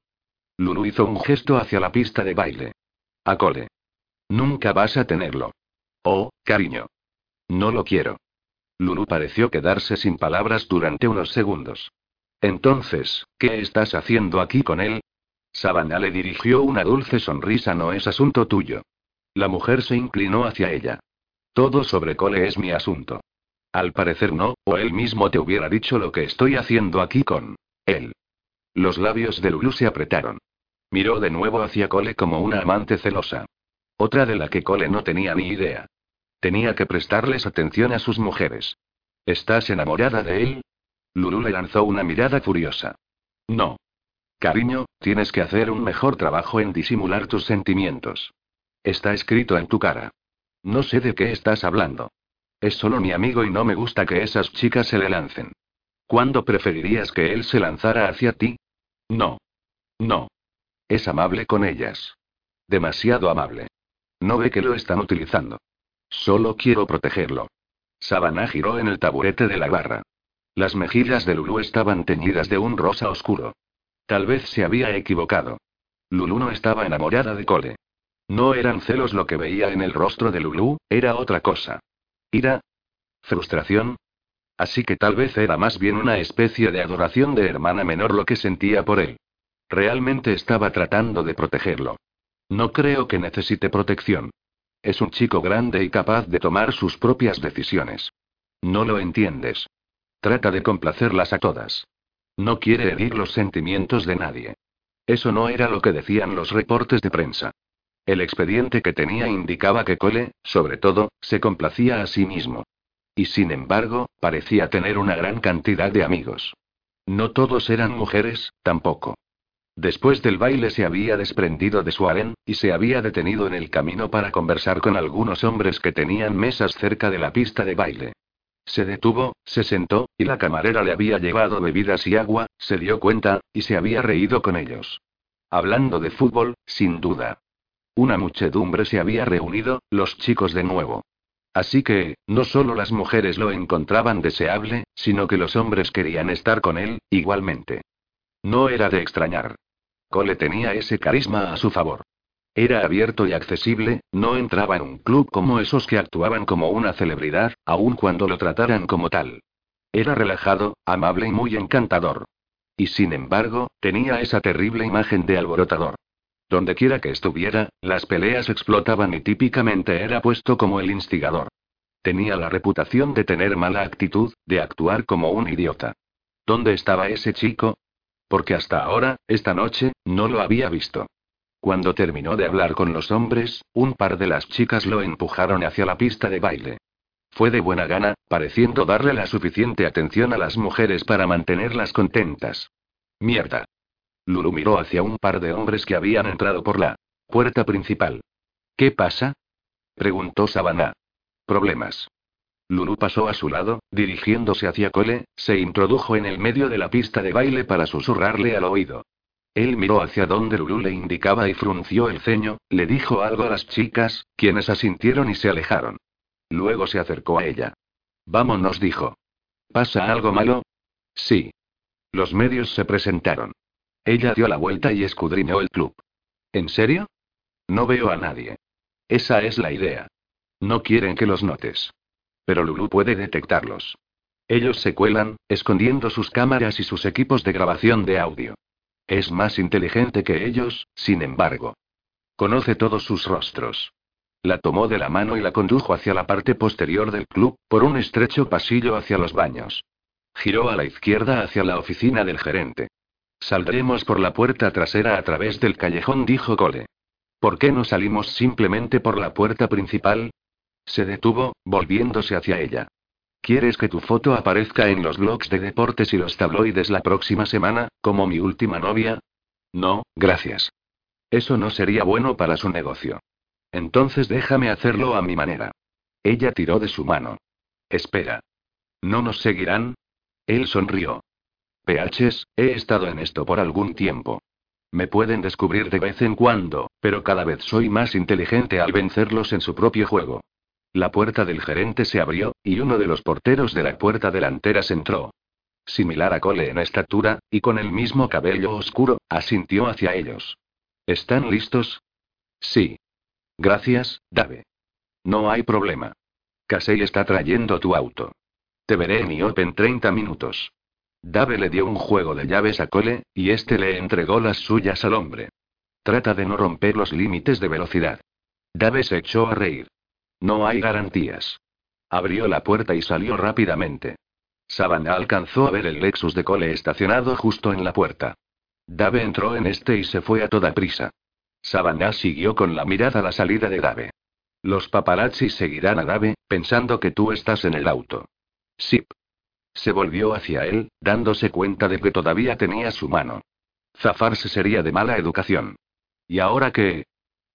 Lulu hizo un gesto hacia la pista de baile. A Cole. Nunca vas a tenerlo. Oh, cariño. No lo quiero. Lulu pareció quedarse sin palabras durante unos segundos. Entonces, ¿qué estás haciendo aquí con él? Savannah le dirigió una dulce sonrisa. No es asunto tuyo. La mujer se inclinó hacia ella. Todo sobre Cole es mi asunto. Al parecer no, o él mismo te hubiera dicho lo que estoy haciendo aquí con él. Los labios de Lulu se apretaron. Miró de nuevo hacia Cole como una amante celosa. Otra de la que Cole no tenía ni idea. Tenía que prestarles atención a sus mujeres. ¿Estás enamorada de él? Lulu le lanzó una mirada furiosa. No. Cariño, tienes que hacer un mejor trabajo en disimular tus sentimientos. Está escrito en tu cara. No sé de qué estás hablando. Es solo mi amigo y no me gusta que esas chicas se le lancen. ¿Cuándo preferirías que él se lanzara hacia ti? No. No. Es amable con ellas. Demasiado amable. No ve que lo están utilizando. Solo quiero protegerlo. Savannah giró en el taburete de la barra. Las mejillas de Lulu estaban teñidas de un rosa oscuro. Tal vez se había equivocado. Lulu no estaba enamorada de Cole. No eran celos lo que veía en el rostro de Lulu, era otra cosa. ¿Ira? ¿Frustración? Así que tal vez era más bien una especie de adoración de hermana menor lo que sentía por él. Realmente estaba tratando de protegerlo. No creo que necesite protección. Es un chico grande y capaz de tomar sus propias decisiones. No lo entiendes. Trata de complacerlas a todas. No quiere herir los sentimientos de nadie. Eso no era lo que decían los reportes de prensa. El expediente que tenía indicaba que Cole, sobre todo, se complacía a sí mismo. Y sin embargo, parecía tener una gran cantidad de amigos. No todos eran mujeres, tampoco. Después del baile se había desprendido de su harén, y se había detenido en el camino para conversar con algunos hombres que tenían mesas cerca de la pista de baile. Se detuvo, se sentó, y la camarera le había llevado bebidas y agua, se dio cuenta, y se había reído con ellos. Hablando de fútbol, sin duda. Una muchedumbre se había reunido, los chicos de nuevo. Así que, no solo las mujeres lo encontraban deseable, sino que los hombres querían estar con él, igualmente. No era de extrañar. Cole tenía ese carisma a su favor. Era abierto y accesible, no entraba en un club como esos que actuaban como una celebridad, aun cuando lo trataran como tal. Era relajado, amable y muy encantador. Y sin embargo, tenía esa terrible imagen de alborotador. Donde quiera que estuviera, las peleas explotaban y típicamente era puesto como el instigador. Tenía la reputación de tener mala actitud, de actuar como un idiota. ¿Dónde estaba ese chico? Porque hasta ahora, esta noche, no lo había visto. Cuando terminó de hablar con los hombres, un par de las chicas lo empujaron hacia la pista de baile. Fue de buena gana, pareciendo darle la suficiente atención a las mujeres para mantenerlas contentas. Mierda. Lulu miró hacia un par de hombres que habían entrado por la puerta principal. ¿Qué pasa? preguntó Savannah. Problemas. Lulu pasó a su lado, dirigiéndose hacia Cole, se introdujo en el medio de la pista de baile para susurrarle al oído. Él miró hacia donde Lulu le indicaba y frunció el ceño, le dijo algo a las chicas, quienes asintieron y se alejaron. Luego se acercó a ella. Vámonos, dijo. ¿Pasa algo malo? Sí. Los medios se presentaron. Ella dio la vuelta y escudriñó el club. ¿En serio? No veo a nadie. Esa es la idea. No quieren que los notes. Pero Lulu puede detectarlos. Ellos se cuelan, escondiendo sus cámaras y sus equipos de grabación de audio. Es más inteligente que ellos, sin embargo. Conoce todos sus rostros. La tomó de la mano y la condujo hacia la parte posterior del club, por un estrecho pasillo hacia los baños. Giró a la izquierda hacia la oficina del gerente. Saldremos por la puerta trasera a través del callejón, dijo Cole. ¿Por qué no salimos simplemente por la puerta principal? Se detuvo, volviéndose hacia ella. ¿Quieres que tu foto aparezca en los blogs de deportes y los tabloides la próxima semana, como mi última novia? No, gracias. Eso no sería bueno para su negocio. Entonces déjame hacerlo a mi manera. Ella tiró de su mano. Espera. ¿No nos seguirán? Él sonrió. PHs, he estado en esto por algún tiempo. Me pueden descubrir de vez en cuando, pero cada vez soy más inteligente al vencerlos en su propio juego. La puerta del gerente se abrió, y uno de los porteros de la puerta delantera se entró. Similar a Cole en estatura, y con el mismo cabello oscuro, asintió hacia ellos. ¿Están listos? Sí. Gracias, Dave. No hay problema. Casey está trayendo tu auto. Te veré en IOP en 30 minutos. Dave le dio un juego de llaves a Cole, y este le entregó las suyas al hombre. Trata de no romper los límites de velocidad. Dave se echó a reír. No hay garantías. Abrió la puerta y salió rápidamente. Savannah alcanzó a ver el Lexus de Cole estacionado justo en la puerta. Dave entró en este y se fue a toda prisa. Savannah siguió con la mirada la salida de Dave. Los paparazzi seguirán a Dave, pensando que tú estás en el auto. Sip. Se volvió hacia él, dándose cuenta de que todavía tenía su mano. Zafarse sería de mala educación. ¿Y ahora qué?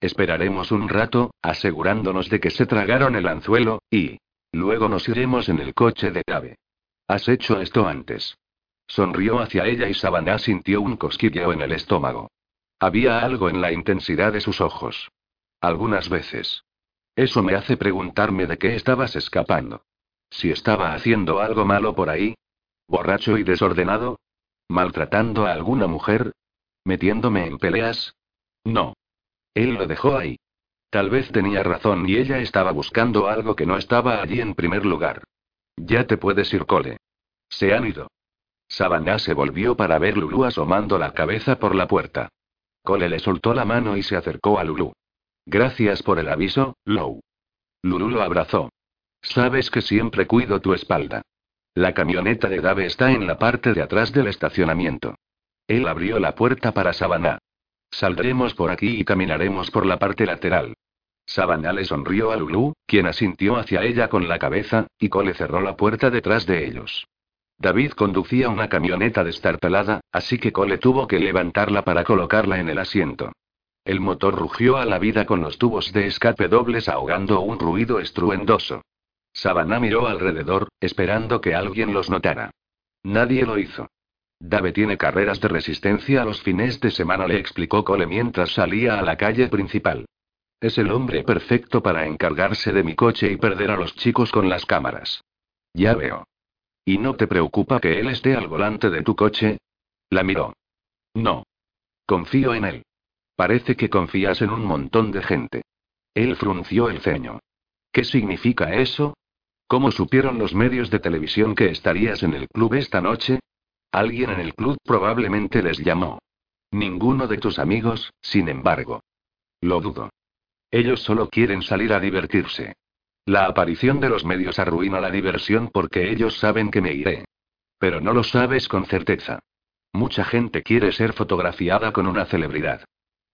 Esperaremos un rato, asegurándonos de que se tragaron el anzuelo, y... Luego nos iremos en el coche de Gabe. Has hecho esto antes. Sonrió hacia ella y Savannah sintió un cosquilleo en el estómago. Había algo en la intensidad de sus ojos. Algunas veces. Eso me hace preguntarme de qué estabas escapando. Si estaba haciendo algo malo por ahí. Borracho y desordenado. Maltratando a alguna mujer. Metiéndome en peleas. No. Él lo dejó ahí. Tal vez tenía razón y ella estaba buscando algo que no estaba allí en primer lugar. Ya te puedes ir, Cole. Se han ido. Savannah se volvió para ver Lulu asomando la cabeza por la puerta. Cole le soltó la mano y se acercó a Lulu. Gracias por el aviso, Lou. Lulu lo abrazó. Sabes que siempre cuido tu espalda. La camioneta de Dave está en la parte de atrás del estacionamiento. Él abrió la puerta para Savannah. Saldremos por aquí y caminaremos por la parte lateral. Savannah le sonrió a Lulu, quien asintió hacia ella con la cabeza, y Cole cerró la puerta detrás de ellos. David conducía una camioneta destartalada, así que Cole tuvo que levantarla para colocarla en el asiento. El motor rugió a la vida con los tubos de escape dobles ahogando un ruido estruendoso. Savannah miró alrededor, esperando que alguien los notara. Nadie lo hizo. Dave tiene carreras de resistencia a los fines de semana, le explicó Cole mientras salía a la calle principal. Es el hombre perfecto para encargarse de mi coche y perder a los chicos con las cámaras. Ya veo. ¿Y no te preocupa que él esté al volante de tu coche? La miró. No. Confío en él. Parece que confías en un montón de gente. Él frunció el ceño. ¿Qué significa eso? ¿Cómo supieron los medios de televisión que estarías en el club esta noche? Alguien en el club probablemente les llamó. Ninguno de tus amigos, sin embargo. Lo dudo. Ellos solo quieren salir a divertirse. La aparición de los medios arruina la diversión porque ellos saben que me iré. Pero no lo sabes con certeza. Mucha gente quiere ser fotografiada con una celebridad.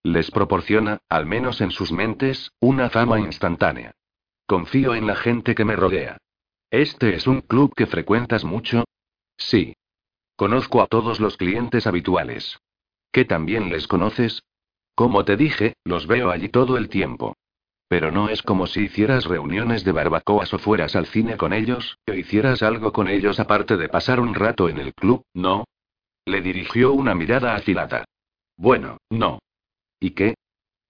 Les proporciona, al menos en sus mentes, una fama instantánea. Confío en la gente que me rodea. ¿Este es un club que frecuentas mucho? Sí. Conozco a todos los clientes habituales. ¿Qué también les conoces? Como te dije, los veo allí todo el tiempo. Pero no es como si hicieras reuniones de barbacoas o fueras al cine con ellos, o hicieras algo con ellos aparte de pasar un rato en el club, ¿no? Le dirigió una mirada afilada. Bueno, no. ¿Y qué?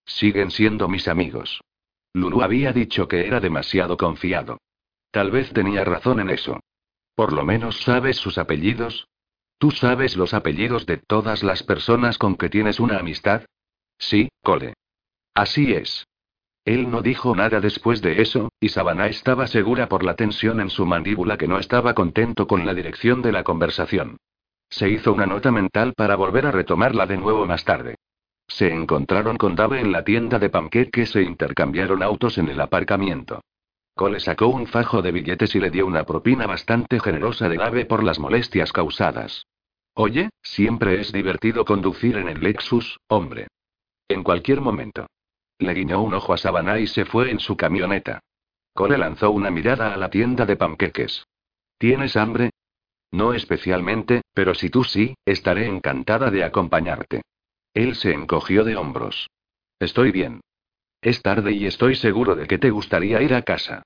Siguen siendo mis amigos. Lulu había dicho que era demasiado confiado. Tal vez tenía razón en eso. Por lo menos sabes sus apellidos, ¿Tú sabes los apellidos de todas las personas con que tienes una amistad? Sí, Cole. Así es. Él no dijo nada después de eso, y Savannah estaba segura por la tensión en su mandíbula que no estaba contento con la dirección de la conversación. Se hizo una nota mental para volver a retomarla de nuevo más tarde. Se encontraron con Dave en la tienda de panqueques e intercambiaron autos en el aparcamiento. Cole sacó un fajo de billetes y le dio una propina bastante generosa de Dave por las molestias causadas. Oye, siempre es divertido conducir en el Lexus, hombre. En cualquier momento. Le guiñó un ojo a Savannah y se fue en su camioneta. Cole lanzó una mirada a la tienda de panqueques. ¿Tienes hambre? No especialmente, pero si tú sí, estaré encantada de acompañarte. Él se encogió de hombros. Estoy bien. Es tarde y estoy seguro de que te gustaría ir a casa.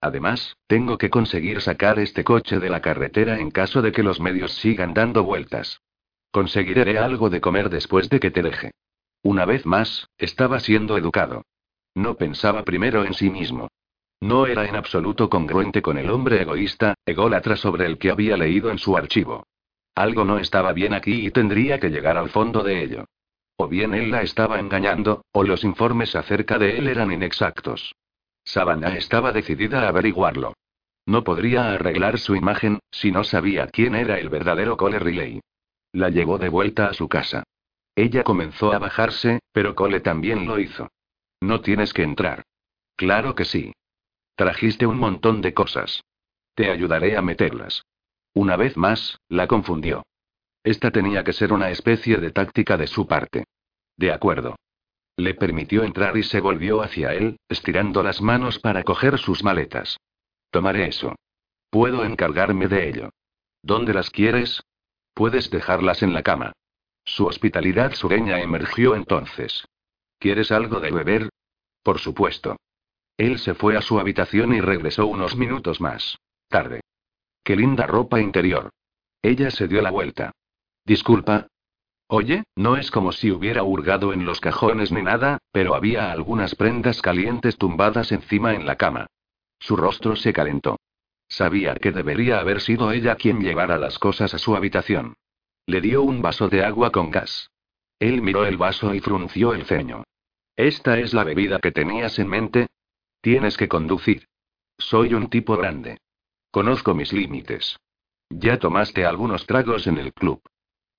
Además, tengo que conseguir sacar este coche de la carretera en caso de que los medios sigan dando vueltas. Conseguiré algo de comer después de que te deje. Una vez más, estaba siendo educado. No pensaba primero en sí mismo. No era en absoluto congruente con el hombre egoísta, ególatra sobre el que había leído en su archivo. Algo no estaba bien aquí y tendría que llegar al fondo de ello. O bien él la estaba engañando, o los informes acerca de él eran inexactos. Savannah estaba decidida a averiguarlo. No podría arreglar su imagen, si no sabía quién era el verdadero Cole Riley. La llevó de vuelta a su casa. Ella comenzó a bajarse, pero Cole también lo hizo. No tienes que entrar. Claro que sí. Trajiste un montón de cosas. Te ayudaré a meterlas. Una vez más, la confundió. Esta tenía que ser una especie de táctica de su parte. De acuerdo. Le permitió entrar y se volvió hacia él, estirando las manos para coger sus maletas. Tomaré eso. Puedo encargarme de ello. ¿Dónde las quieres? Puedes dejarlas en la cama. Su hospitalidad sureña emergió entonces. ¿Quieres algo de beber? Por supuesto. Él se fue a su habitación y regresó unos minutos más. Tarde. Qué linda ropa interior. Ella se dio la vuelta. Disculpa. Oye, no es como si hubiera hurgado en los cajones ni nada, pero había algunas prendas calientes tumbadas encima en la cama. Su rostro se calentó. Sabía que debería haber sido ella quien llevara las cosas a su habitación. Le dio un vaso de agua con gas. Él miró el vaso y frunció el ceño. ¿Esta es la bebida que tenías en mente? Tienes que conducir. Soy un tipo grande. Conozco mis límites. Ya tomaste algunos tragos en el club.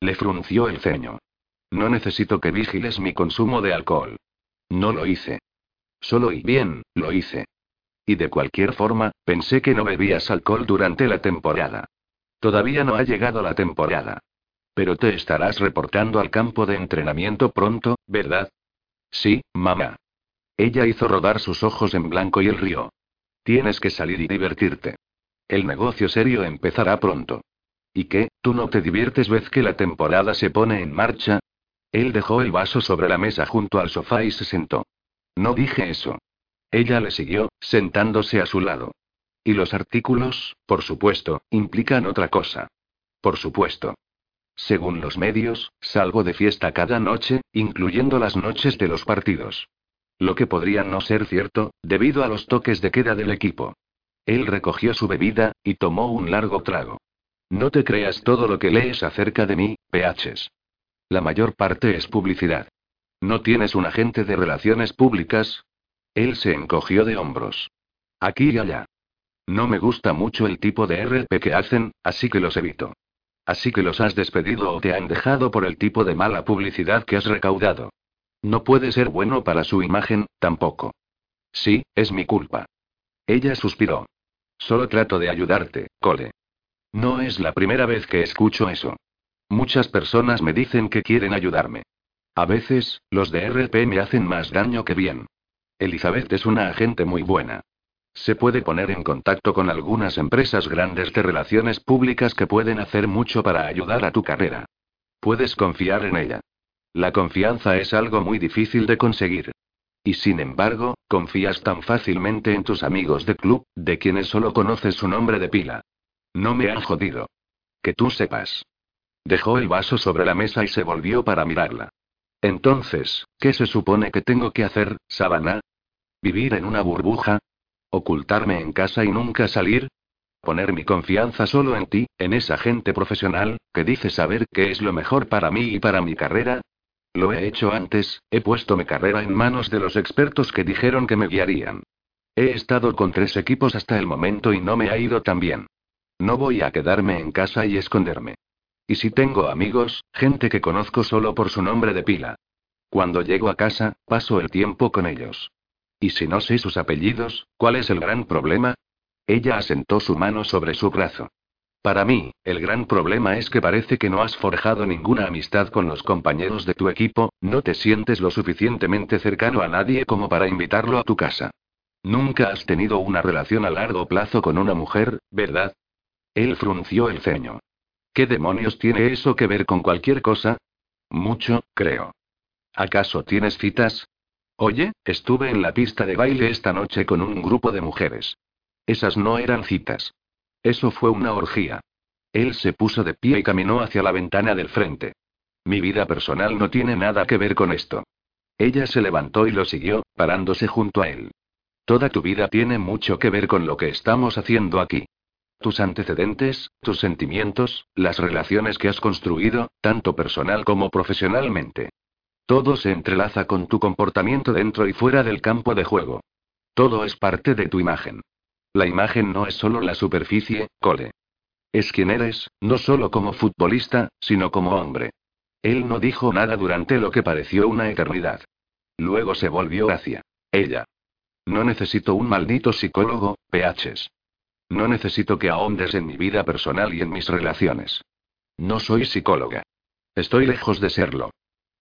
Le frunció el ceño. No necesito que vigiles mi consumo de alcohol. No lo hice. Solo y bien, lo hice. Y de cualquier forma, pensé que no bebías alcohol durante la temporada. Todavía no ha llegado la temporada. Pero te estarás reportando al campo de entrenamiento pronto, ¿verdad? Sí, mamá. Ella hizo rodar sus ojos en blanco y el río. Tienes que salir y divertirte. El negocio serio empezará pronto. ¿Y qué? ¿Tú no te diviertes vez que la temporada se pone en marcha? Él dejó el vaso sobre la mesa junto al sofá y se sentó. No dije eso. Ella le siguió, sentándose a su lado. Y los artículos, por supuesto, implican otra cosa. Por supuesto. Según los medios, salgo de fiesta cada noche, incluyendo las noches de los partidos. Lo que podría no ser cierto, debido a los toques de queda del equipo. Él recogió su bebida, y tomó un largo trago. No te creas todo lo que lees acerca de mí, PHs. La mayor parte es publicidad. ¿No tienes un agente de relaciones públicas? Él se encogió de hombros. Aquí y allá. No me gusta mucho el tipo de RP que hacen, así que los evito. Así que los has despedido o te han dejado por el tipo de mala publicidad que has recaudado. No puede ser bueno para su imagen, tampoco. Sí, es mi culpa. Ella suspiró. Solo trato de ayudarte, Cole. No es la primera vez que escucho eso. Muchas personas me dicen que quieren ayudarme. A veces, los de RP me hacen más daño que bien. Elizabeth es una agente muy buena. Se puede poner en contacto con algunas empresas grandes de relaciones públicas que pueden hacer mucho para ayudar a tu carrera. Puedes confiar en ella. La confianza es algo muy difícil de conseguir. Y sin embargo, confías tan fácilmente en tus amigos de club, de quienes solo conoces su nombre de pila. No me han jodido. Que tú sepas. Dejó el vaso sobre la mesa y se volvió para mirarla. Entonces, ¿qué se supone que tengo que hacer, Sabana? ¿Vivir en una burbuja? ¿Ocultarme en casa y nunca salir? Poner mi confianza solo en ti, en esa gente profesional, que dice saber qué es lo mejor para mí y para mi carrera. Lo he hecho antes, he puesto mi carrera en manos de los expertos que dijeron que me guiarían. He estado con tres equipos hasta el momento y no me ha ido tan bien. No voy a quedarme en casa y esconderme. Y si tengo amigos, gente que conozco solo por su nombre de pila. Cuando llego a casa, paso el tiempo con ellos. Y si no sé sus apellidos, ¿cuál es el gran problema? Ella asentó su mano sobre su brazo. Para mí, el gran problema es que parece que no has forjado ninguna amistad con los compañeros de tu equipo, no te sientes lo suficientemente cercano a nadie como para invitarlo a tu casa. Nunca has tenido una relación a largo plazo con una mujer, ¿verdad? Él frunció el ceño. ¿Qué demonios tiene eso que ver con cualquier cosa? Mucho, creo. ¿Acaso tienes citas? Oye, estuve en la pista de baile esta noche con un grupo de mujeres. Esas no eran citas. Eso fue una orgía. Él se puso de pie y caminó hacia la ventana del frente. Mi vida personal no tiene nada que ver con esto. Ella se levantó y lo siguió, parándose junto a él. Toda tu vida tiene mucho que ver con lo que estamos haciendo aquí. Tus antecedentes, tus sentimientos, las relaciones que has construido, tanto personal como profesionalmente. Todo se entrelaza con tu comportamiento dentro y fuera del campo de juego. Todo es parte de tu imagen. La imagen no es solo la superficie, Cole. Es quien eres, no solo como futbolista, sino como hombre. Él no dijo nada durante lo que pareció una eternidad. Luego se volvió hacia ella. No necesito un maldito psicólogo, PHs. No necesito que ahondes en mi vida personal y en mis relaciones. No soy psicóloga. Estoy lejos de serlo.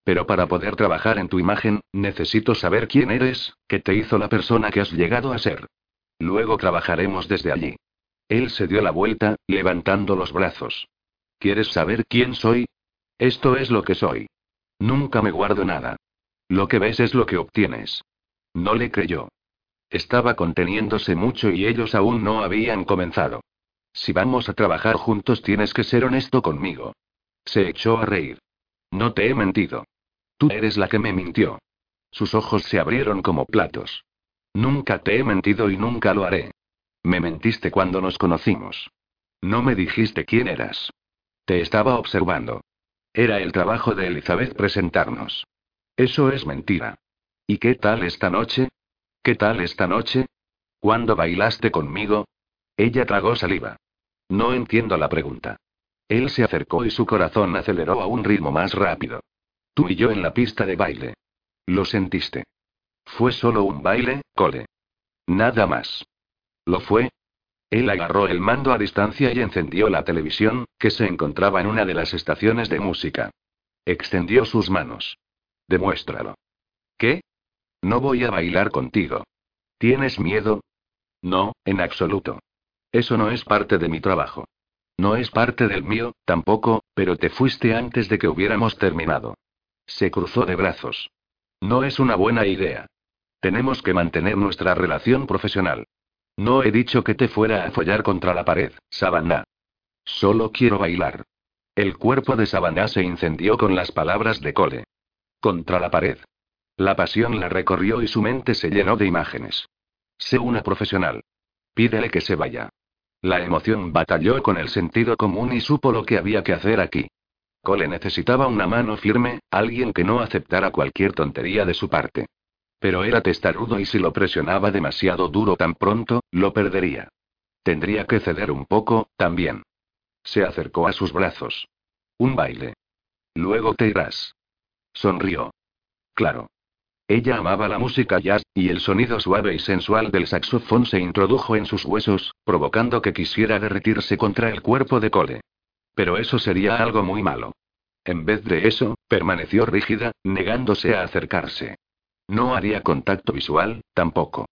Pero para poder trabajar en tu imagen, necesito saber quién eres, qué te hizo la persona que has llegado a ser. Luego trabajaremos desde allí. Él se dio la vuelta, levantando los brazos. ¿Quieres saber quién soy? Esto es lo que soy. Nunca me guardo nada. Lo que ves es lo que obtienes. No le creyó. Estaba conteniéndose mucho y ellos aún no habían comenzado. Si vamos a trabajar juntos tienes que ser honesto conmigo. Se echó a reír. No te he mentido. Tú eres la que me mintió. Sus ojos se abrieron como platos. Nunca te he mentido y nunca lo haré. Me mentiste cuando nos conocimos. No me dijiste quién eras. Te estaba observando. Era el trabajo de Elizabeth presentarnos. Eso es mentira. ¿Y qué tal esta noche? ¿Qué tal esta noche? ¿Cuándo bailaste conmigo? Ella tragó saliva. No entiendo la pregunta. Él se acercó y su corazón aceleró a un ritmo más rápido. Tú y yo en la pista de baile. Lo sentiste. Fue solo un baile, Cole. Nada más. ¿Lo fue? Él agarró el mando a distancia y encendió la televisión, que se encontraba en una de las estaciones de música. Extendió sus manos. Demuéstralo. ¿Qué? No voy a bailar contigo. ¿Tienes miedo? No, en absoluto. Eso no es parte de mi trabajo. No es parte del mío, tampoco, pero te fuiste antes de que hubiéramos terminado. Se cruzó de brazos. No es una buena idea. Tenemos que mantener nuestra relación profesional. No he dicho que te fuera a follar contra la pared, Savannah. Solo quiero bailar. El cuerpo de Savannah se incendió con las palabras de Cole. Contra la pared. La pasión la recorrió y su mente se llenó de imágenes. Sé una profesional. Pídele que se vaya. La emoción batalló con el sentido común y supo lo que había que hacer aquí. Cole necesitaba una mano firme, alguien que no aceptara cualquier tontería de su parte. Pero era testarudo y si lo presionaba demasiado duro tan pronto, lo perdería. Tendría que ceder un poco, también. Se acercó a sus brazos. Un baile. Luego te irás. Sonrió. Claro. Ella amaba la música jazz, y el sonido suave y sensual del saxofón se introdujo en sus huesos, provocando que quisiera derretirse contra el cuerpo de Cole. Pero eso sería algo muy malo. En vez de eso, permaneció rígida, negándose a acercarse. No haría contacto visual, tampoco.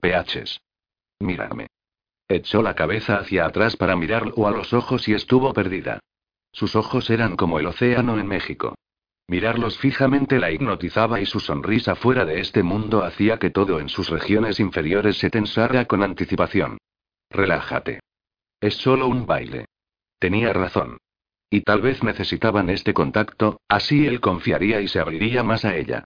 PHs. Mírame. Echó la cabeza hacia atrás para mirarlo a los ojos y estuvo perdida. Sus ojos eran como el océano en México. Mirarlos fijamente la hipnotizaba y su sonrisa fuera de este mundo hacía que todo en sus regiones inferiores se tensara con anticipación. Relájate. Es solo un baile. Tenía razón. Y tal vez necesitaban este contacto, así él confiaría y se abriría más a ella.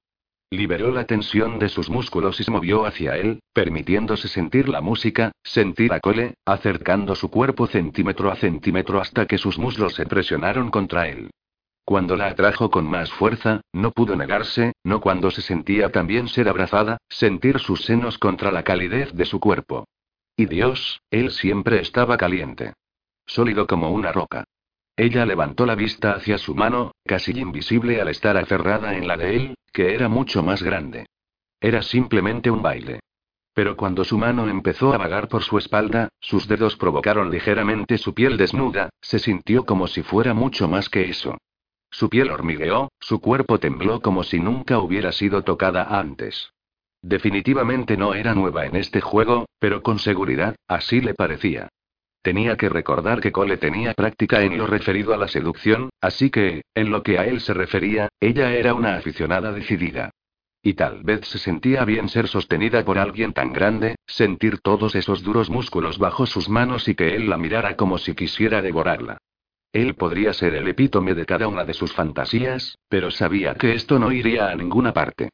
Liberó la tensión de sus músculos y se movió hacia él, permitiéndose sentir la música, sentir a Cole, acercando su cuerpo centímetro a centímetro hasta que sus muslos se presionaron contra él. Cuando la atrajo con más fuerza, no pudo negarse, no cuando se sentía también ser abrazada, sentir sus senos contra la calidez de su cuerpo. Y Dios, él siempre estaba caliente. Sólido como una roca. Ella levantó la vista hacia su mano, casi invisible al estar aferrada en la de él, que era mucho más grande. Era simplemente un baile. Pero cuando su mano empezó a vagar por su espalda, sus dedos provocaron ligeramente su piel desnuda, se sintió como si fuera mucho más que eso. Su piel hormigueó, su cuerpo tembló como si nunca hubiera sido tocada antes. Definitivamente no era nueva en este juego, pero con seguridad, así le parecía. Tenía que recordar que Cole tenía práctica en lo referido a la seducción, así que, en lo que a él se refería, ella era una aficionada decidida. Y tal vez se sentía bien ser sostenida por alguien tan grande, sentir todos esos duros músculos bajo sus manos y que él la mirara como si quisiera devorarla. Él podría ser el epítome de cada una de sus fantasías, pero sabía que esto no iría a ninguna parte.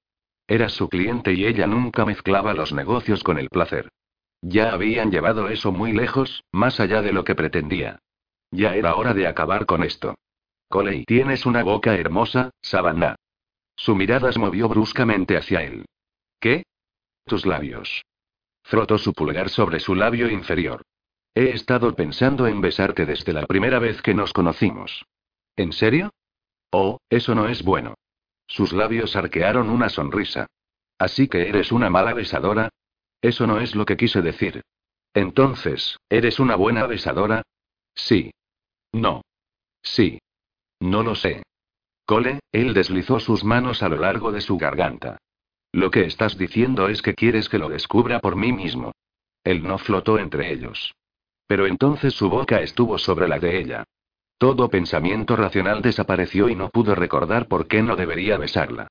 Era su cliente y ella nunca mezclaba los negocios con el placer. Ya habían llevado eso muy lejos, más allá de lo que pretendía. Ya era hora de acabar con esto. Coley, tienes una boca hermosa, Savannah. Su mirada se movió bruscamente hacia él. ¿Qué? Tus labios. Frotó su pulgar sobre su labio inferior. He estado pensando en besarte desde la primera vez que nos conocimos. ¿En serio? Oh, eso no es bueno. Sus labios arquearon una sonrisa. Así que eres una mala besadora. Eso no es lo que quise decir. Entonces, ¿eres una buena besadora? Sí. No. Sí. No lo sé. Cole, él deslizó sus manos a lo largo de su garganta. Lo que estás diciendo es que quieres que lo descubra por mí mismo. Él no flotó entre ellos. Pero entonces su boca estuvo sobre la de ella. Todo pensamiento racional desapareció y no pudo recordar por qué no debería besarla.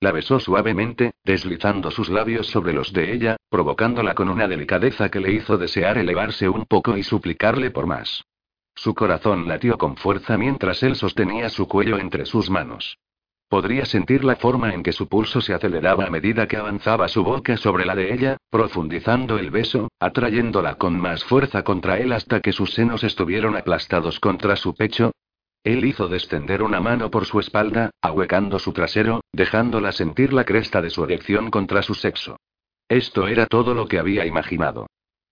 La besó suavemente, deslizando sus labios sobre los de ella, provocándola con una delicadeza que le hizo desear elevarse un poco y suplicarle por más. Su corazón latió con fuerza mientras él sostenía su cuello entre sus manos. Podría sentir la forma en que su pulso se aceleraba a medida que avanzaba su boca sobre la de ella, profundizando el beso, atrayéndola con más fuerza contra él hasta que sus senos estuvieron aplastados contra su pecho. Él hizo descender una mano por su espalda, ahuecando su trasero, dejándola sentir la cresta de su erección contra su sexo. Esto era todo lo que había imaginado.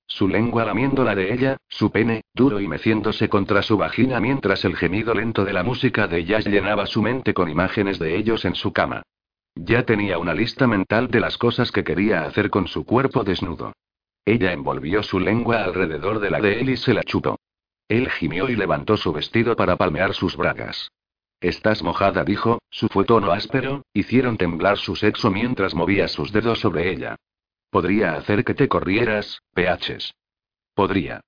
Su lengua lamiendo la de ella, su pene, duro y meciéndose contra su vagina mientras el gemido lento de la música de jazz llenaba su mente con imágenes de ellos en su cama. Ya tenía una lista mental de las cosas que quería hacer con su cuerpo desnudo. Ella envolvió su lengua alrededor de la de él y se la chupó. Él gimió y levantó su vestido para palmear sus bragas. Estás mojada, dijo, su fue tono áspero, hicieron temblar su sexo mientras movía sus dedos sobre ella. Podría hacer que te corrieras, PHs. Podría.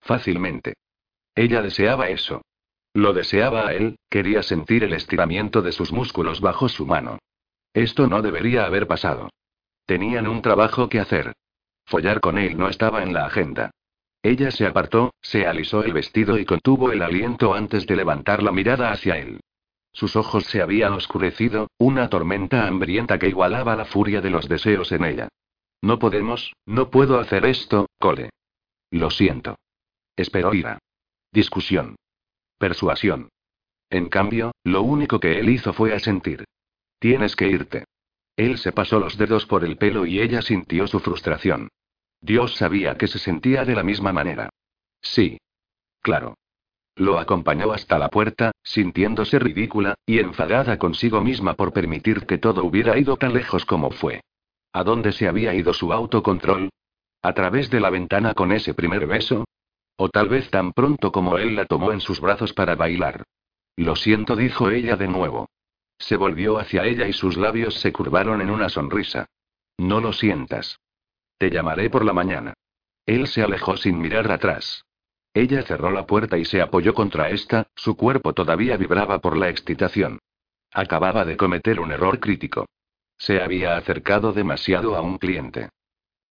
Fácilmente. Ella deseaba eso. Lo deseaba a él, quería sentir el estiramiento de sus músculos bajo su mano. Esto no debería haber pasado. Tenían un trabajo que hacer. Follar con él no estaba en la agenda. Ella se apartó, se alisó el vestido y contuvo el aliento antes de levantar la mirada hacia él. Sus ojos se habían oscurecido, una tormenta hambrienta que igualaba la furia de los deseos en ella. No podemos, no puedo hacer esto, Cole. Lo siento. Esperó ira. Discusión. Persuasión. En cambio, lo único que él hizo fue asentir. Tienes que irte. Él se pasó los dedos por el pelo y ella sintió su frustración. Dios sabía que se sentía de la misma manera. Sí. Claro. Lo acompañó hasta la puerta, sintiéndose ridícula, y enfadada consigo misma por permitir que todo hubiera ido tan lejos como fue. ¿A dónde se había ido su autocontrol? ¿A través de la ventana con ese primer beso? O tal vez tan pronto como él la tomó en sus brazos para bailar. Lo siento, dijo ella de nuevo. Se volvió hacia ella y sus labios se curvaron en una sonrisa. No lo sientas. Te llamaré por la mañana. Él se alejó sin mirar atrás. Ella cerró la puerta y se apoyó contra esta, su cuerpo todavía vibraba por la excitación. Acababa de cometer un error crítico. Se había acercado demasiado a un cliente.